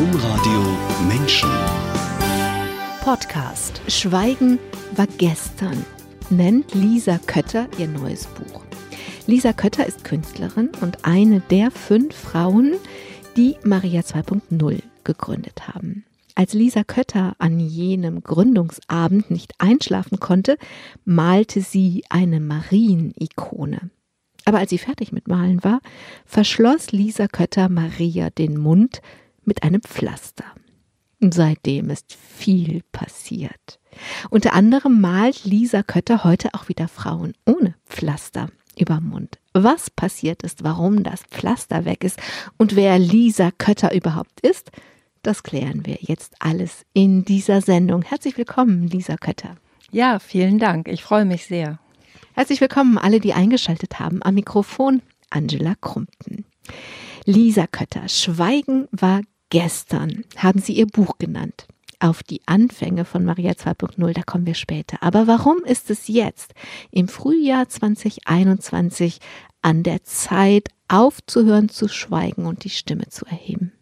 Domradio Menschen. Podcast Schweigen war gestern nennt Lisa Kötter ihr neues Buch. Lisa Kötter ist Künstlerin und eine der fünf Frauen, die Maria 2.0 gegründet haben. Als Lisa Kötter an jenem Gründungsabend nicht einschlafen konnte, malte sie eine Marienikone. Aber als sie fertig mit Malen war, verschloss Lisa Kötter Maria den Mund mit einem Pflaster. Seitdem ist viel passiert. Unter anderem malt Lisa Kötter heute auch wieder Frauen ohne Pflaster über Mund. Was passiert ist, warum das Pflaster weg ist und wer Lisa Kötter überhaupt ist, das klären wir jetzt alles in dieser Sendung. Herzlich willkommen, Lisa Kötter. Ja, vielen Dank. Ich freue mich sehr. Herzlich willkommen alle, die eingeschaltet haben. Am Mikrofon Angela Krumpten. Lisa Kötter, Schweigen war gestern, haben Sie Ihr Buch genannt. Auf die Anfänge von Maria 2.0, da kommen wir später. Aber warum ist es jetzt, im Frühjahr 2021, an der Zeit, aufzuhören zu schweigen und die Stimme zu erheben?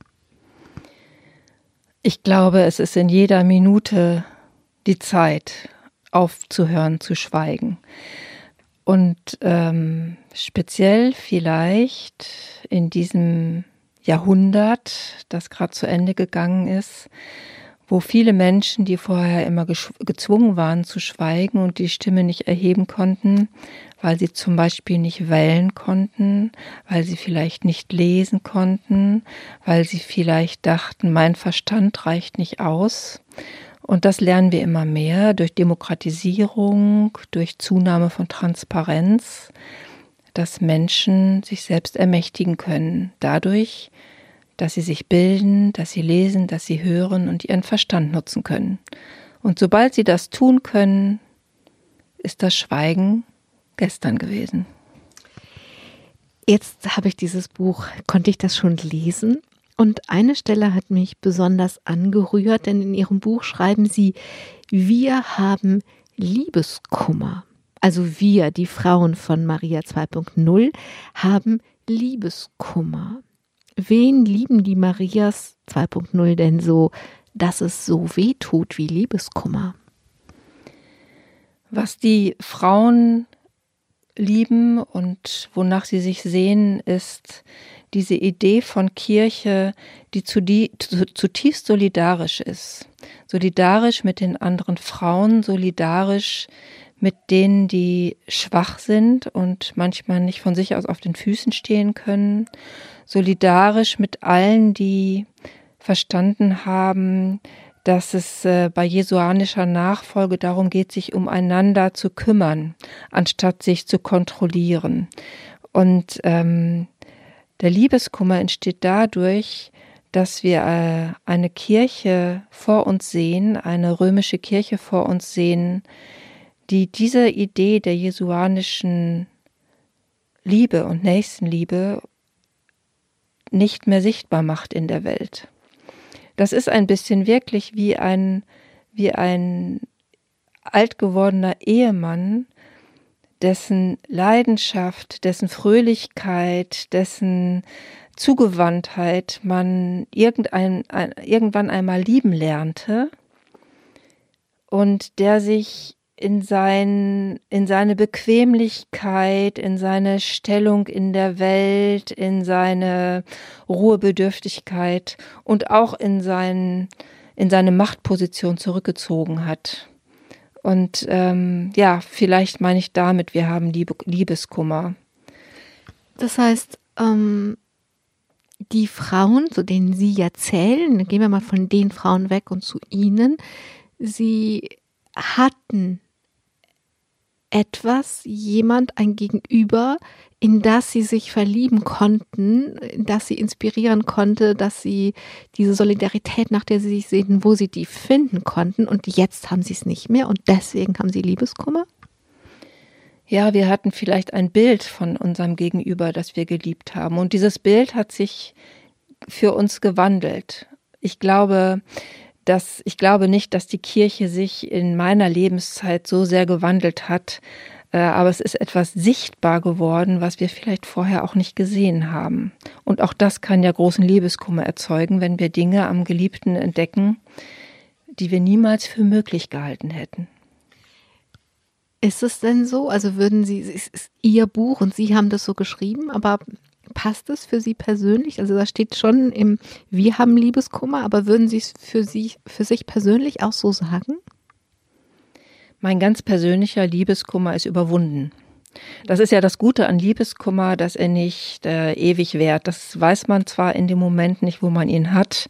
Ich glaube, es ist in jeder Minute die Zeit, aufzuhören zu schweigen. Und ähm, speziell vielleicht in diesem Jahrhundert, das gerade zu Ende gegangen ist, wo viele Menschen, die vorher immer gezwungen waren zu schweigen und die Stimme nicht erheben konnten, weil sie zum Beispiel nicht wählen konnten, weil sie vielleicht nicht lesen konnten, weil sie vielleicht dachten, mein Verstand reicht nicht aus. Und das lernen wir immer mehr durch Demokratisierung, durch Zunahme von Transparenz, dass Menschen sich selbst ermächtigen können, dadurch, dass sie sich bilden, dass sie lesen, dass sie hören und ihren Verstand nutzen können. Und sobald sie das tun können, ist das Schweigen gestern gewesen. Jetzt habe ich dieses Buch, konnte ich das schon lesen? Und eine Stelle hat mich besonders angerührt, denn in Ihrem Buch schreiben Sie, wir haben Liebeskummer. Also wir, die Frauen von Maria 2.0, haben Liebeskummer wen lieben die Marias 2.0 denn so, dass es so weh tut wie Liebeskummer? Was die Frauen lieben und wonach sie sich sehen, ist diese Idee von Kirche, die zutiefst solidarisch ist. Solidarisch mit den anderen Frauen, solidarisch mit denen, die schwach sind und manchmal nicht von sich aus auf den Füßen stehen können, solidarisch mit allen, die verstanden haben, dass es äh, bei jesuanischer Nachfolge darum geht, sich umeinander zu kümmern, anstatt sich zu kontrollieren. Und ähm, der Liebeskummer entsteht dadurch, dass wir äh, eine Kirche vor uns sehen, eine römische Kirche vor uns sehen, die diese Idee der jesuanischen Liebe und Nächstenliebe nicht mehr sichtbar macht in der Welt. Das ist ein bisschen wirklich wie ein, wie ein alt gewordener Ehemann, dessen Leidenschaft, dessen Fröhlichkeit, dessen Zugewandtheit man irgendein, ein, irgendwann einmal lieben lernte und der sich in, sein, in seine Bequemlichkeit, in seine Stellung in der Welt, in seine Ruhebedürftigkeit und auch in, sein, in seine Machtposition zurückgezogen hat. Und ähm, ja, vielleicht meine ich damit, wir haben Liebe, Liebeskummer. Das heißt, ähm, die Frauen, zu denen Sie ja zählen, gehen wir mal von den Frauen weg und zu Ihnen, sie hatten etwas, jemand, ein Gegenüber, in das sie sich verlieben konnten, in das sie inspirieren konnte, dass sie diese Solidarität, nach der sie sich sehnen, wo sie die finden konnten. Und jetzt haben sie es nicht mehr und deswegen haben sie Liebeskummer? Ja, wir hatten vielleicht ein Bild von unserem Gegenüber, das wir geliebt haben. Und dieses Bild hat sich für uns gewandelt. Ich glaube, dass ich glaube nicht, dass die Kirche sich in meiner Lebenszeit so sehr gewandelt hat, Äh, aber es ist etwas sichtbar geworden, was wir vielleicht vorher auch nicht gesehen haben. Und auch das kann ja großen Liebeskummer erzeugen, wenn wir Dinge am Geliebten entdecken, die wir niemals für möglich gehalten hätten. Ist es denn so? Also würden Sie, es ist Ihr Buch und Sie haben das so geschrieben, aber passt es für Sie persönlich? Also da steht schon im Wir haben Liebeskummer, aber würden Sie es für Sie, für sich persönlich auch so sagen? Mein ganz persönlicher Liebeskummer ist überwunden. Das ist ja das Gute an Liebeskummer, dass er nicht äh, ewig währt. Das weiß man zwar in dem Moment nicht, wo man ihn hat,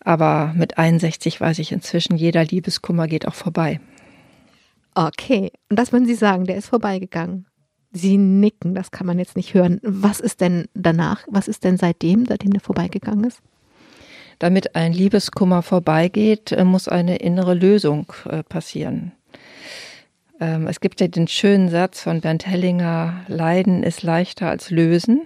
aber mit 61 weiß ich inzwischen, jeder Liebeskummer geht auch vorbei. Okay, und das würden Sie sagen, der ist vorbeigegangen. Sie nicken, das kann man jetzt nicht hören. Was ist denn danach? Was ist denn seitdem, seitdem der vorbeigegangen ist? Damit ein Liebeskummer vorbeigeht, äh, muss eine innere Lösung äh, passieren. Ähm, es gibt ja den schönen Satz von Bernd Hellinger, Leiden ist leichter als Lösen.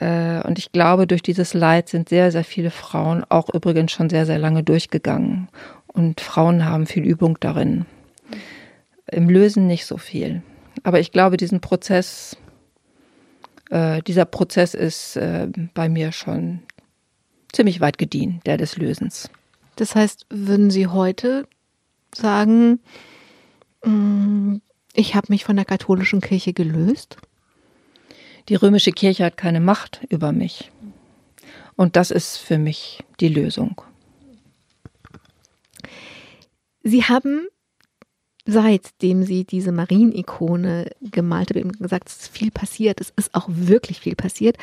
Äh, und ich glaube, durch dieses Leid sind sehr, sehr viele Frauen auch übrigens schon sehr, sehr lange durchgegangen. Und Frauen haben viel Übung darin. Im Lösen nicht so viel. Aber ich glaube, diesen Prozess, äh, dieser Prozess ist äh, bei mir schon ziemlich weit gediehen, der des Lösens. Das heißt, würden Sie heute sagen, mm, ich habe mich von der katholischen Kirche gelöst? Die römische Kirche hat keine Macht über mich. Und das ist für mich die Lösung. Sie haben seitdem sie diese Marienikone gemalt hat, eben gesagt, es ist viel passiert, es ist auch wirklich viel passiert,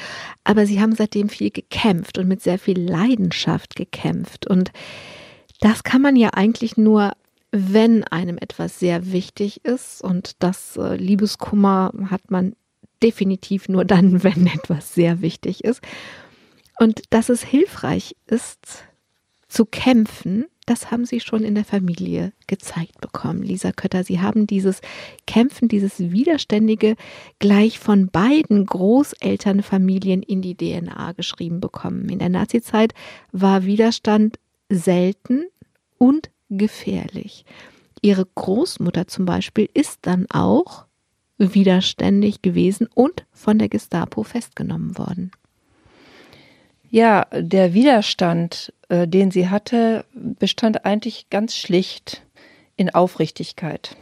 aber sie haben seitdem viel gekämpft und mit sehr viel Leidenschaft gekämpft. Und das kann man ja eigentlich nur, wenn einem etwas sehr wichtig ist. Und das äh, Liebeskummer hat man definitiv nur dann, wenn etwas sehr wichtig ist. Und dass es hilfreich ist, zu kämpfen, das haben Sie schon in der Familie gezeigt bekommen, Lisa Kötter. Sie haben dieses Kämpfen, dieses Widerständige gleich von beiden Großelternfamilien in die DNA geschrieben bekommen. In der Nazizeit war Widerstand selten und gefährlich. Ihre Großmutter zum Beispiel ist dann auch widerständig gewesen und von der Gestapo festgenommen worden. Ja, der Widerstand, äh, den sie hatte, bestand eigentlich ganz schlicht in Aufrichtigkeit.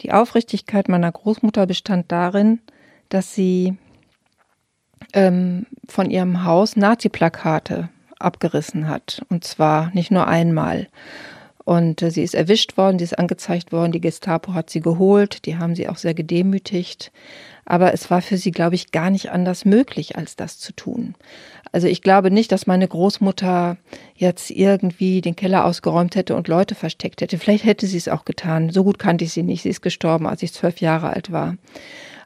Die Aufrichtigkeit meiner Großmutter bestand darin, dass sie ähm, von ihrem Haus Nazi-Plakate abgerissen hat. Und zwar nicht nur einmal. Und äh, sie ist erwischt worden, sie ist angezeigt worden, die Gestapo hat sie geholt, die haben sie auch sehr gedemütigt. Aber es war für sie, glaube ich, gar nicht anders möglich, als das zu tun. Also ich glaube nicht, dass meine Großmutter jetzt irgendwie den Keller ausgeräumt hätte und Leute versteckt hätte. Vielleicht hätte sie es auch getan. So gut kannte ich sie nicht. Sie ist gestorben, als ich zwölf Jahre alt war.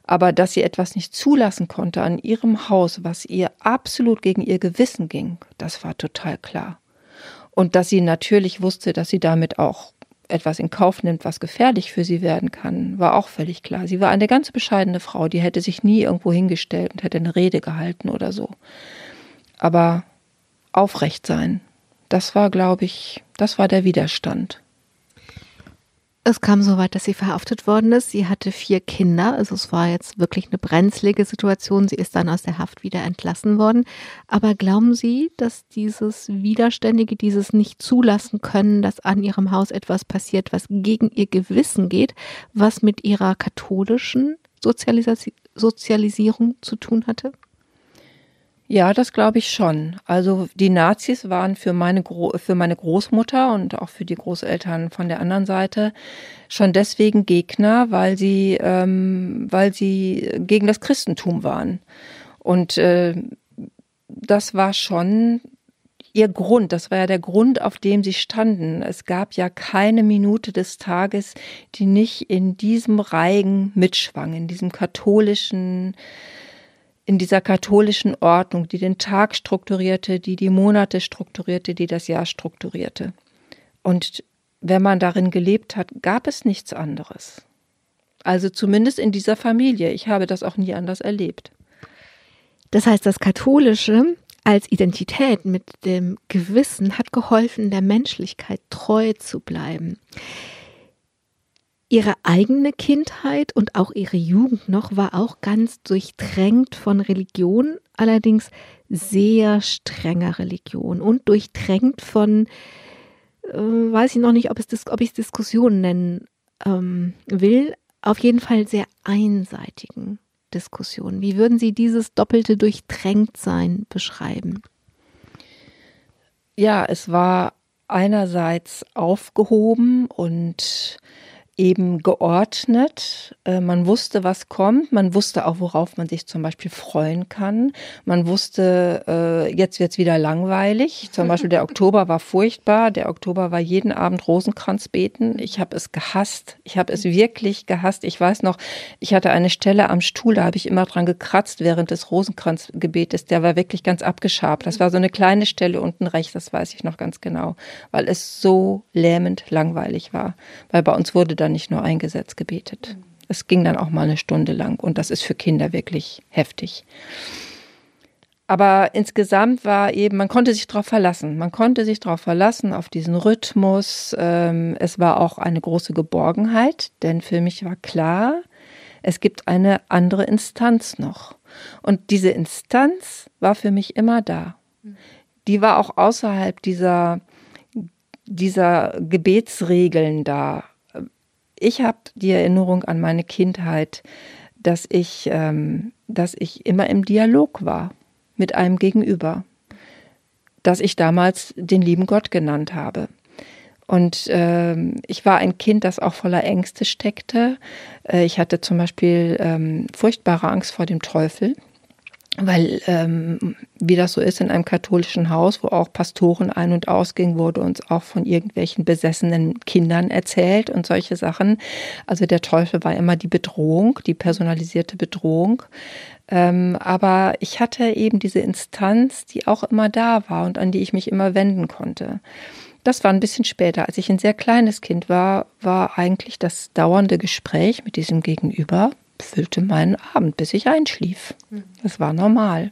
Aber dass sie etwas nicht zulassen konnte an ihrem Haus, was ihr absolut gegen ihr Gewissen ging, das war total klar. Und dass sie natürlich wusste, dass sie damit auch etwas in Kauf nimmt, was gefährlich für sie werden kann, war auch völlig klar. Sie war eine ganz bescheidene Frau, die hätte sich nie irgendwo hingestellt und hätte eine Rede gehalten oder so aber aufrecht sein. Das war, glaube ich, das war der Widerstand. Es kam so weit, dass sie verhaftet worden ist. Sie hatte vier Kinder, also es war jetzt wirklich eine brenzlige Situation. Sie ist dann aus der Haft wieder entlassen worden. Aber glauben Sie, dass dieses Widerständige, dieses nicht zulassen können, dass an ihrem Haus etwas passiert, was gegen ihr Gewissen geht, was mit ihrer katholischen Sozialis Sozialisierung zu tun hatte? Ja, das glaube ich schon. Also die Nazis waren für meine, Gro für meine Großmutter und auch für die Großeltern von der anderen Seite schon deswegen Gegner, weil sie, ähm, weil sie gegen das Christentum waren. Und äh, das war schon ihr Grund, das war ja der Grund, auf dem sie standen. Es gab ja keine Minute des Tages, die nicht in diesem Reigen mitschwang, in diesem katholischen in dieser katholischen Ordnung, die den Tag strukturierte, die die Monate strukturierte, die das Jahr strukturierte. Und wenn man darin gelebt hat, gab es nichts anderes. Also zumindest in dieser Familie. Ich habe das auch nie anders erlebt. Das heißt, das Katholische als Identität mit dem Gewissen hat geholfen, der Menschlichkeit treu zu bleiben. Ihre eigene Kindheit und auch ihre Jugend noch war auch ganz durchtränkt von Religion, allerdings sehr strenger Religion und durchtränkt von, äh, weiß ich noch nicht, ob, es, ob ich es Diskussionen nennen ähm, will, auf jeden Fall sehr einseitigen Diskussionen. Wie würden Sie dieses doppelte Durchtränktsein beschreiben? Ja, es war einerseits aufgehoben und eben geordnet. Äh, man wusste, was kommt. Man wusste auch, worauf man sich zum Beispiel freuen kann. Man wusste, äh, jetzt wird's wieder langweilig. Zum Beispiel der Oktober war furchtbar. Der Oktober war jeden Abend Rosenkranz beten. Ich habe es gehasst. Ich habe es wirklich gehasst. Ich weiß noch, ich hatte eine Stelle am Stuhl, da habe ich immer dran gekratzt während des Rosenkranzgebetes. Der war wirklich ganz abgeschabt. Das war so eine kleine Stelle unten rechts, das weiß ich noch ganz genau, weil es so lähmend langweilig war. Weil bei uns wurde dann dann nicht nur ein Gesetz gebetet. Es ging dann auch mal eine Stunde lang und das ist für Kinder wirklich heftig. Aber insgesamt war eben, man konnte sich darauf verlassen. Man konnte sich darauf verlassen, auf diesen Rhythmus. Ähm, es war auch eine große Geborgenheit, denn für mich war klar, es gibt eine andere Instanz noch. Und diese Instanz war für mich immer da. Die war auch außerhalb dieser, dieser Gebetsregeln da ich habe die Erinnerung an meine Kindheit, dass ich, ähm, dass ich immer im Dialog war mit einem Gegenüber, dass ich damals den lieben Gott genannt habe. Und ähm, ich war ein Kind, das auch voller Ängste steckte. Äh, ich hatte zum Beispiel ähm, furchtbare Angst vor dem Teufel weil ähm, wie das so ist in einem katholischen Haus, wo auch Pastoren ein- und ausgingen, wurde uns auch von irgendwelchen besessenen Kindern erzählt und solche Sachen. Also der Teufel war immer die Bedrohung, die personalisierte Bedrohung. Ähm, aber ich hatte eben diese Instanz, die auch immer da war und an die ich mich immer wenden konnte. Das war ein bisschen später. Als ich ein sehr kleines Kind war, war eigentlich das dauernde Gespräch mit diesem Gegenüber füllte meinen Abend, bis ich einschlief. Das war normal.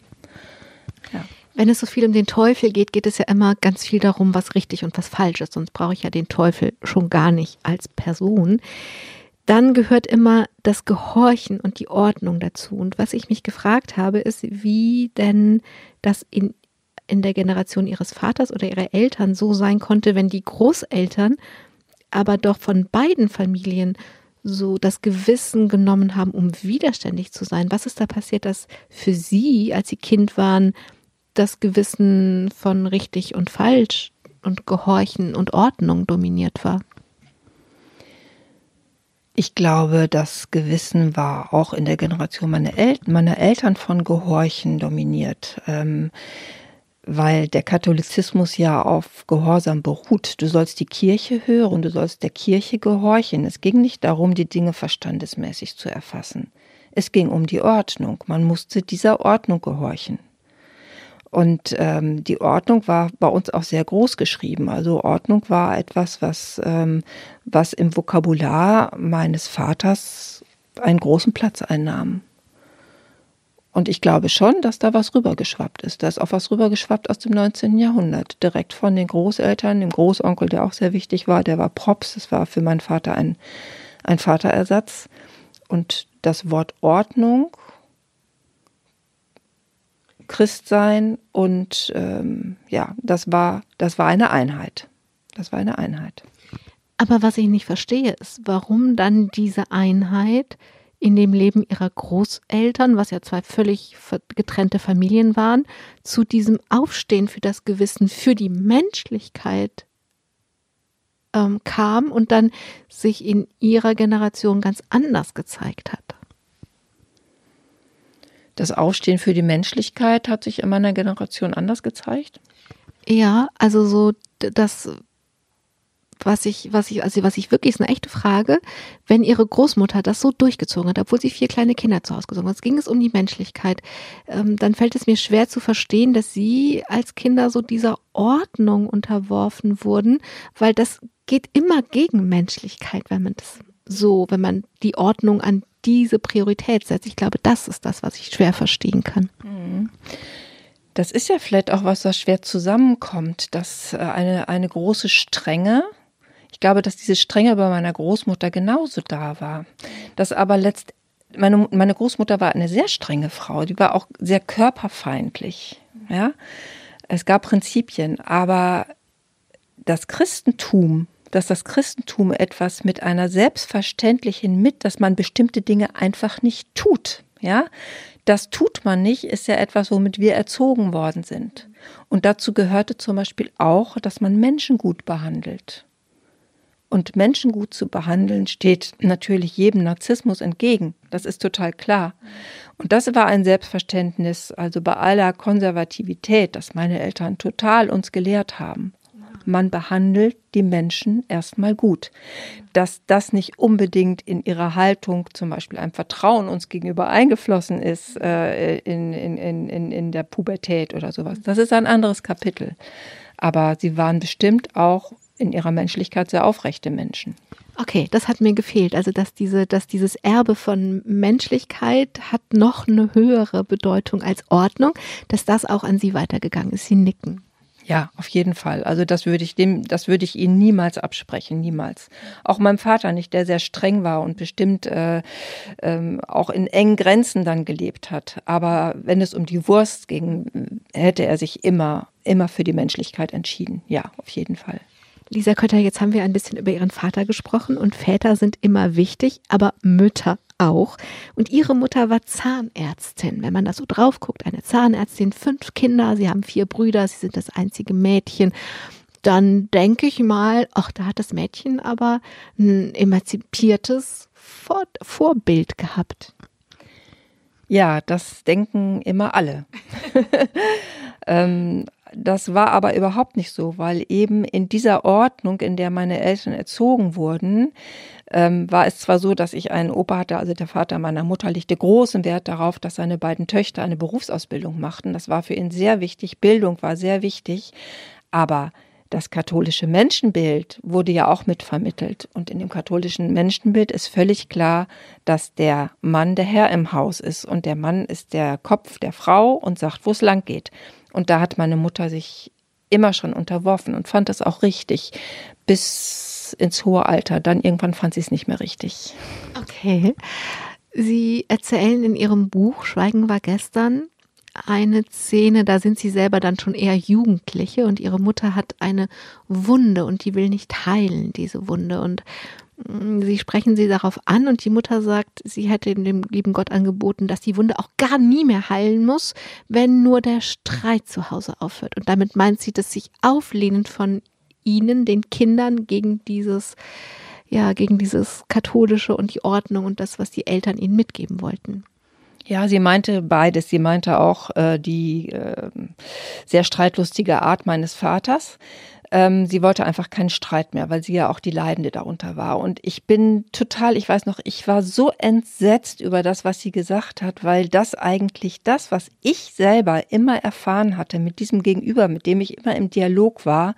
Ja. Wenn es so viel um den Teufel geht, geht es ja immer ganz viel darum, was richtig und was falsch ist. Sonst brauche ich ja den Teufel schon gar nicht als Person. Dann gehört immer das Gehorchen und die Ordnung dazu. Und was ich mich gefragt habe, ist, wie denn das in, in der Generation ihres Vaters oder ihrer Eltern so sein konnte, wenn die Großeltern aber doch von beiden Familien so das Gewissen genommen haben, um widerständig zu sein? Was ist da passiert, dass für Sie, als Sie Kind waren, das Gewissen von richtig und falsch und Gehorchen und Ordnung dominiert war? Ich glaube, das Gewissen war auch in der Generation meiner, El meiner Eltern von Gehorchen dominiert. Ähm, weil der Katholizismus ja auf Gehorsam beruht. Du sollst die Kirche hören, du sollst der Kirche gehorchen. Es ging nicht darum, die Dinge verstandesmäßig zu erfassen. Es ging um die Ordnung. Man musste dieser Ordnung gehorchen. Und ähm, die Ordnung war bei uns auch sehr groß geschrieben. Also Ordnung war etwas, was, ähm, was im Vokabular meines Vaters einen großen Platz einnahm. Und ich glaube schon, dass da was rübergeschwappt ist. Da ist auch was rübergeschwappt aus dem 19. Jahrhundert. Direkt von den Großeltern, dem Großonkel, der auch sehr wichtig war, der war Props. Das war für meinen Vater ein, ein Vaterersatz. Und das Wort Ordnung, Christsein und ähm, ja, das war, das war eine Einheit. Das war eine Einheit. Aber was ich nicht verstehe, ist, warum dann diese Einheit in dem Leben ihrer Großeltern, was ja zwei völlig getrennte Familien waren, zu diesem Aufstehen für das Gewissen, für die Menschlichkeit ähm, kam und dann sich in ihrer Generation ganz anders gezeigt hat. Das Aufstehen für die Menschlichkeit hat sich in meiner Generation anders gezeigt? Ja, also so das was ich, was ich, also was ich wirklich ist eine echte Frage, wenn ihre Großmutter das so durchgezogen hat, obwohl sie vier kleine Kinder zu Hause gezogen hat, ging es um die Menschlichkeit, ähm, dann fällt es mir schwer zu verstehen, dass sie als Kinder so dieser Ordnung unterworfen wurden, weil das geht immer gegen Menschlichkeit, wenn man das so, wenn man die Ordnung an diese Priorität setzt. Ich glaube, das ist das, was ich schwer verstehen kann. Mhm. Das ist ja vielleicht auch was, was schwer zusammenkommt, dass äh, eine, eine große Strenge Ich glaube, dass diese Strenge bei meiner Großmutter genauso da war. Dass aber letzt, meine, meine Großmutter war eine sehr strenge Frau, die war auch sehr körperfeindlich. Ja? Es gab Prinzipien, aber das Christentum, dass das Christentum etwas mit einer selbstverständlichen mit, dass man bestimmte Dinge einfach nicht tut. Ja, das tut man nicht, ist ja etwas, womit wir erzogen worden sind. Und dazu gehörte zum Beispiel auch, dass man Menschen gut behandelt. Und Menschen gut zu behandeln steht natürlich jedem Narzissmus entgegen. Das ist total klar. Und das war ein Selbstverständnis, also bei aller Konservativität, das meine Eltern total uns gelehrt haben. Man behandelt die Menschen erstmal gut. Dass das nicht unbedingt in ihrer Haltung, zum Beispiel einem Vertrauen uns gegenüber eingeflossen ist äh, in, in, in, in der Pubertät oder sowas, das ist ein anderes Kapitel. Aber sie waren bestimmt auch in ihrer Menschlichkeit sehr aufrechte Menschen. Okay, das hat mir gefehlt. Also, dass diese, dass dieses Erbe von Menschlichkeit hat noch eine höhere Bedeutung als Ordnung, dass das auch an Sie weitergegangen ist. Sie nicken. Ja, auf jeden Fall. Also das würde ich dem, das würde ich Ihnen niemals absprechen, niemals. Auch meinem Vater nicht, der sehr streng war und bestimmt äh, ähm, auch in engen Grenzen dann gelebt hat. Aber wenn es um die Wurst ging, hätte er sich immer, immer für die Menschlichkeit entschieden. Ja, auf jeden Fall. Lisa Kötter, jetzt haben wir ein bisschen über Ihren Vater gesprochen und Väter sind immer wichtig, aber Mütter auch. Und Ihre Mutter war Zahnärztin. Wenn man da so drauf guckt, eine Zahnärztin, fünf Kinder, Sie haben vier Brüder, Sie sind das einzige Mädchen. Dann denke ich mal, ach, da hat das Mädchen aber ein emanzipiertes Vor Vorbild gehabt. Ja, das denken immer alle. ähm, das war aber überhaupt nicht so, weil eben in dieser Ordnung, in der meine Eltern erzogen wurden, ähm, war es zwar so, dass ich einen Opa hatte, also der Vater meiner Mutter legte großen Wert darauf, dass seine beiden Töchter eine Berufsausbildung machten. Das war für ihn sehr wichtig. Bildung war sehr wichtig. Aber das katholische Menschenbild wurde ja auch mitvermittelt. Und in dem katholischen Menschenbild ist völlig klar, dass der Mann der Herr im Haus ist. Und der Mann ist der Kopf der Frau und sagt, wo es lang geht. Und da hat meine Mutter sich immer schon unterworfen und fand das auch richtig bis ins hohe Alter. Dann irgendwann fand sie es nicht mehr richtig. Okay. Sie erzählen in Ihrem Buch Schweigen war gestern eine Szene, da sind Sie selber dann schon eher Jugendliche und Ihre Mutter hat eine Wunde und die will nicht heilen, diese Wunde. Und Sie sprechen sie darauf an und die Mutter sagt, sie hätte dem lieben Gott angeboten, dass die Wunde auch gar nie mehr heilen muss, wenn nur der Streit zu Hause aufhört. Und damit meint sie, dass sich auflehnend von ihnen, den Kindern, gegen dieses, ja, gegen dieses katholische und die Ordnung und das, was die Eltern ihnen mitgeben wollten. Ja, sie meinte beides. Sie meinte auch äh, die äh, sehr streitlustige Art meines Vaters. Ähm, sie wollte einfach keinen Streit mehr, weil sie ja auch die Leidende darunter war. Und ich bin total, ich weiß noch, ich war so entsetzt über das, was sie gesagt hat, weil das eigentlich das, was ich selber immer erfahren hatte mit diesem Gegenüber, mit dem ich immer im Dialog war,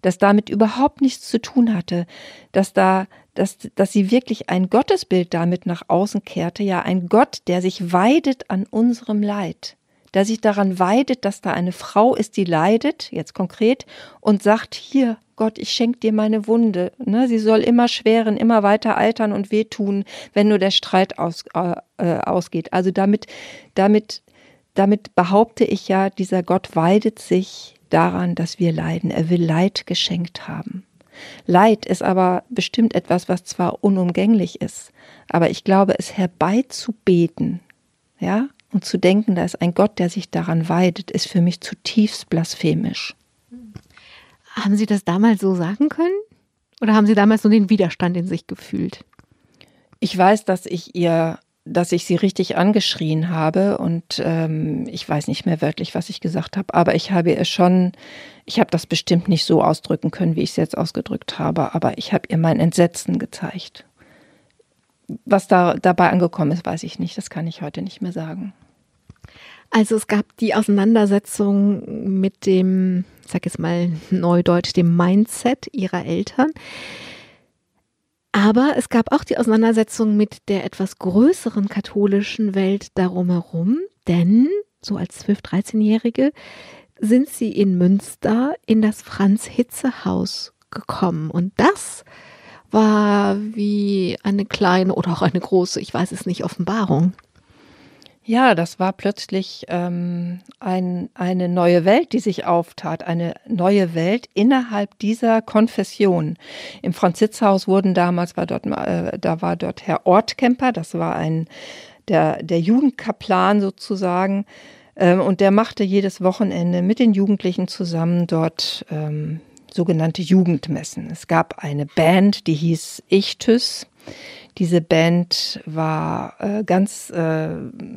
das damit überhaupt nichts zu tun hatte, dass da dass, dass sie wirklich ein Gottesbild damit nach außen kehrte, ja ein Gott, der sich weidet an unserem Leid der sich daran weidet, dass da eine Frau ist, die leidet, jetzt konkret, und sagt, hier, Gott, ich schenke dir meine Wunde. Ne, sie soll immer schweren, immer weiter altern und wehtun, wenn nur der Streit aus, äh, äh, ausgeht. Also damit, damit, damit behaupte ich ja, dieser Gott weidet sich daran, dass wir leiden. Er will Leid geschenkt haben. Leid ist aber bestimmt etwas, was zwar unumgänglich ist, aber ich glaube, es herbeizubeten, ja, und zu denken, da ist ein Gott, der sich daran weidet, ist für mich zutiefst blasphemisch. Haben Sie das damals so sagen können? Oder haben Sie damals nur den Widerstand in sich gefühlt? Ich weiß, dass ich ihr, dass ich sie richtig angeschrien habe und ähm, ich weiß nicht mehr wörtlich, was ich gesagt habe, aber ich habe ihr schon, ich habe das bestimmt nicht so ausdrücken können, wie ich es jetzt ausgedrückt habe, aber ich habe ihr mein Entsetzen gezeigt. Was da dabei angekommen ist, weiß ich nicht. Das kann ich heute nicht mehr sagen. Also es gab die Auseinandersetzung mit dem, ich sag jetzt mal neudeutsch, dem Mindset ihrer Eltern. Aber es gab auch die Auseinandersetzung mit der etwas größeren katholischen Welt darum herum, denn so als 12-, 13-Jährige sind sie in Münster in das Franz-Hitze-Haus gekommen. Und das war wie eine kleine oder auch eine große, ich weiß es nicht, Offenbarung. Ja, das war plötzlich ähm, ein, eine neue Welt, die sich auftat, eine neue Welt innerhalb dieser Konfession. Im Franzitzhaus wurden damals, war dort, äh, da war dort Herr Ortkemper, das war ein der, der Jugendkaplan sozusagen, ähm, und der machte jedes Wochenende mit den Jugendlichen zusammen dort ähm, sogenannte Jugendmessen. Es gab eine Band, die hieß Ichthys. Diese Band war äh, ganz, äh,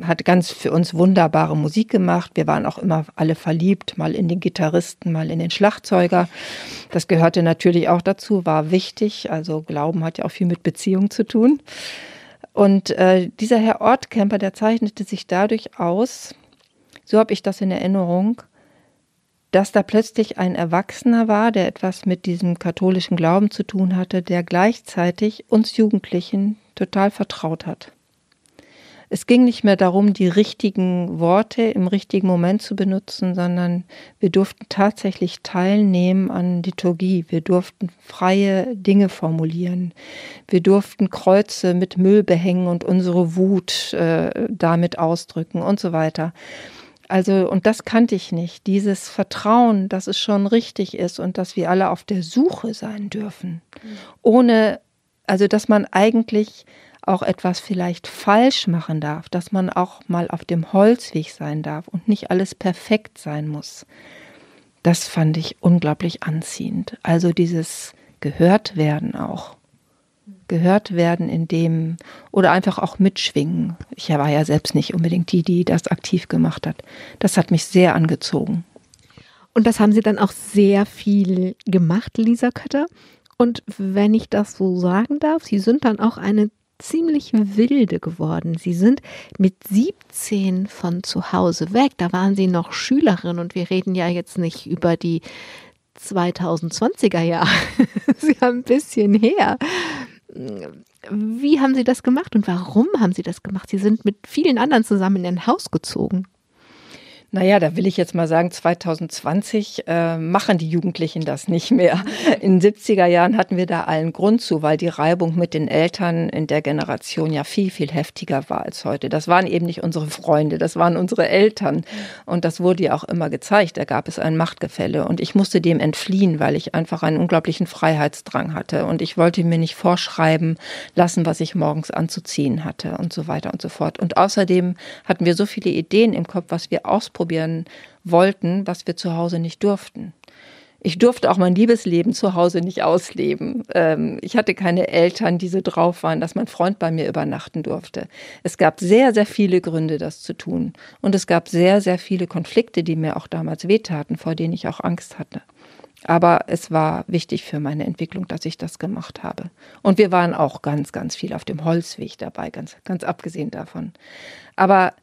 hat ganz für uns wunderbare Musik gemacht. Wir waren auch immer alle verliebt, mal in den Gitarristen, mal in den Schlagzeuger. Das gehörte natürlich auch dazu, war wichtig. Also Glauben hat ja auch viel mit Beziehung zu tun. Und äh, dieser Herr Ortkemper, der zeichnete sich dadurch aus, so habe ich das in Erinnerung, dass da plötzlich ein Erwachsener war, der etwas mit diesem katholischen Glauben zu tun hatte, der gleichzeitig uns Jugendlichen total vertraut hat. Es ging nicht mehr darum, die richtigen Worte im richtigen Moment zu benutzen, sondern wir durften tatsächlich teilnehmen an Liturgie. Wir durften freie Dinge formulieren. Wir durften Kreuze mit Müll behängen und unsere Wut äh, damit ausdrücken und so weiter. Also, und das kannte ich nicht. Dieses Vertrauen, dass es schon richtig ist und dass wir alle auf der Suche sein dürfen. Ohne, also, dass man eigentlich auch etwas vielleicht falsch machen darf, dass man auch mal auf dem Holzweg sein darf und nicht alles perfekt sein muss. Das fand ich unglaublich anziehend. Also dieses gehört werden auch gehört werden in dem oder einfach auch mitschwingen. Ich war ja selbst nicht unbedingt die, die das aktiv gemacht hat. Das hat mich sehr angezogen. Und das haben Sie dann auch sehr viel gemacht, Lisa Kötter. Und wenn ich das so sagen darf, Sie sind dann auch eine ziemlich wilde geworden. Sie sind mit 17 von zu Hause weg. Da waren Sie noch Schülerin und wir reden ja jetzt nicht über die 2020er Jahre. Sie haben ein bisschen her. Wie haben Sie das gemacht und warum haben Sie das gemacht? Sie sind mit vielen anderen zusammen in ein Haus gezogen. Naja, da will ich jetzt mal sagen, 2020 äh, machen die Jugendlichen das nicht mehr. In den 70er Jahren hatten wir da allen Grund zu, weil die Reibung mit den Eltern in der Generation ja viel, viel heftiger war als heute. Das waren eben nicht unsere Freunde, das waren unsere Eltern. Und das wurde ja auch immer gezeigt. Da gab es ein Machtgefälle. Und ich musste dem entfliehen, weil ich einfach einen unglaublichen Freiheitsdrang hatte. Und ich wollte mir nicht vorschreiben lassen, was ich morgens anzuziehen hatte und so weiter und so fort. Und außerdem hatten wir so viele Ideen im Kopf, was wir ausprobieren ausprobieren wollten, was wir zu Hause nicht durften. Ich durfte auch mein Liebesleben zu Hause nicht ausleben. Ähm, ich hatte keine Eltern, die so drauf waren, dass mein Freund bei mir übernachten durfte. Es gab sehr, sehr viele Gründe, das zu tun. Und es gab sehr, sehr viele Konflikte, die mir auch damals wehtaten, vor denen ich auch Angst hatte. Aber es war wichtig für meine Entwicklung, dass ich das gemacht habe. Und wir waren auch ganz, ganz viel auf dem Holzweg dabei, ganz, ganz abgesehen davon. Aber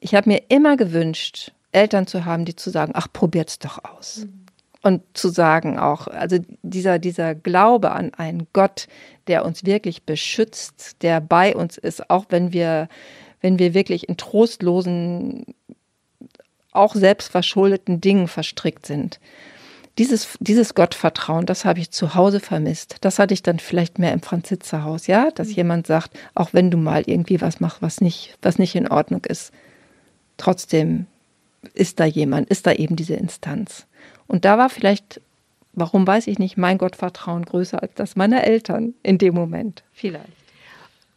ich habe mir immer gewünscht, Eltern zu haben, die zu sagen, ach, probiert's doch aus. Mhm. Und zu sagen auch, also dieser, dieser Glaube an einen Gott, der uns wirklich beschützt, der bei uns ist, auch wenn wir, wenn wir wirklich in trostlosen, auch selbstverschuldeten Dingen verstrickt sind. Dieses, dieses Gottvertrauen, das habe ich zu Hause vermisst. Das hatte ich dann vielleicht mehr im Franzitzerhaus, ja, dass mhm. jemand sagt, auch wenn du mal irgendwie was machst, was nicht, was nicht in Ordnung ist, trotzdem ist da jemand, ist da eben diese Instanz. Und da war vielleicht, warum weiß ich nicht, mein Gottvertrauen größer als das meiner Eltern in dem Moment. Vielleicht.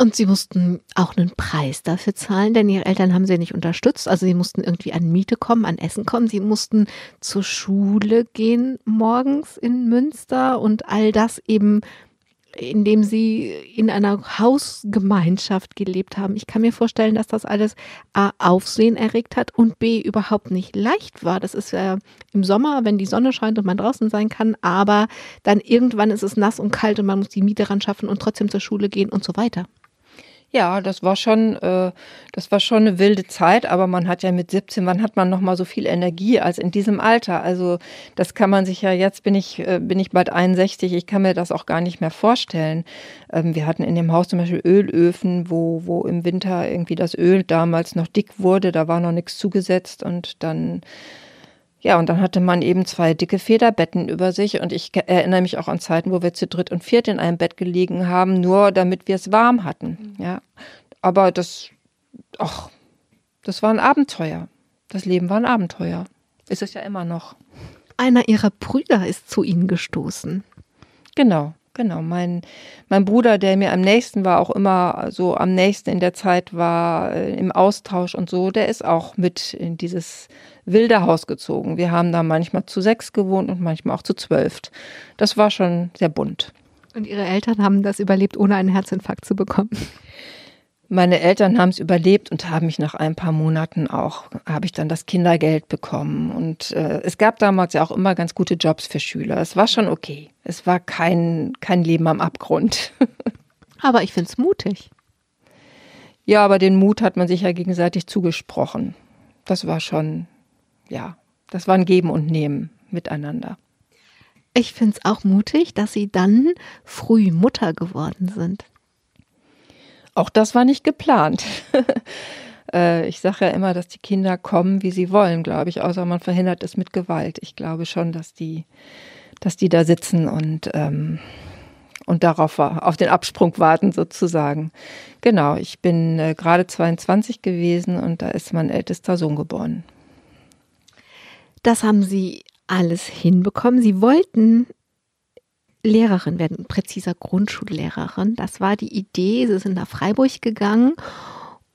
Und sie mussten auch einen Preis dafür zahlen, denn ihre Eltern haben sie nicht unterstützt. Also sie mussten irgendwie an Miete kommen, an Essen kommen. Sie mussten zur Schule gehen morgens in Münster und all das eben indem sie in einer Hausgemeinschaft gelebt haben. Ich kann mir vorstellen, dass das alles A, Aufsehen erregt hat und B, überhaupt nicht leicht war. Das ist ja im Sommer, wenn die Sonne scheint und man draußen sein kann, aber dann irgendwann ist es nass und kalt und man muss die Miete ran schaffen und trotzdem zur Schule gehen und so weiter. Ja, das war schon, äh, das war schon eine wilde Zeit, aber man hat ja mit 17, wann hat man noch mal so viel Energie als in diesem Alter? Also das kann man sich ja jetzt bin ich äh, bin ich bald 61, ich kann mir das auch gar nicht mehr vorstellen. Ähm, wir hatten in dem Haus zum Beispiel Ölöfen, wo wo im Winter irgendwie das Öl damals noch dick wurde, da war noch nichts zugesetzt und dann Ja, und dann hatte man eben zwei dicke Federbetten über sich und ich erinnere mich auch an Zeiten, wo wir zu dritt und viert in einem Bett gelegen haben, nur damit wir es warm hatten. Mhm. Ja, aber das, ach, das war ein Abenteuer. Das Leben war ein Abenteuer. Ist es ja immer noch. Einer ihrer Brüder ist zu ihnen gestoßen. Genau. Genau, mein, mein Bruder, der mir am nächsten war, auch immer so am nächsten in der Zeit war, äh, im Austausch und so, der ist auch mit in dieses wilde Haus gezogen. Wir haben da manchmal zu sechs gewohnt und manchmal auch zu zwölf. Das war schon sehr bunt. Und Ihre Eltern haben das überlebt, ohne einen Herzinfarkt zu bekommen? Meine Eltern haben es überlebt und haben mich nach ein paar Monaten auch, habe ich dann das Kindergeld bekommen. Und äh, es gab damals ja auch immer ganz gute Jobs für Schüler. Es war schon okay. Es war kein, kein Leben am Abgrund. aber ich finde es mutig. Ja, aber den Mut hat man sich ja gegenseitig zugesprochen. Das war schon, ja, das war ein Geben und Nehmen miteinander. Ich finde es auch mutig, dass Sie dann früh Mutter geworden sind. Auch das war nicht geplant. Äh, ich sage ja immer, dass die Kinder kommen, wie sie wollen, glaube ich, außer man verhindert es mit Gewalt. Ich glaube schon, dass die, dass die da sitzen und, ähm, und darauf auf den Absprung warten, sozusagen. Genau, ich bin äh, gerade 22 gewesen und da ist mein ältester Sohn geboren. Das haben Sie alles hinbekommen. Sie wollten Lehrerin werden, präziser Grundschullehrerin. Das war die Idee. Sie sind nach Freiburg gegangen,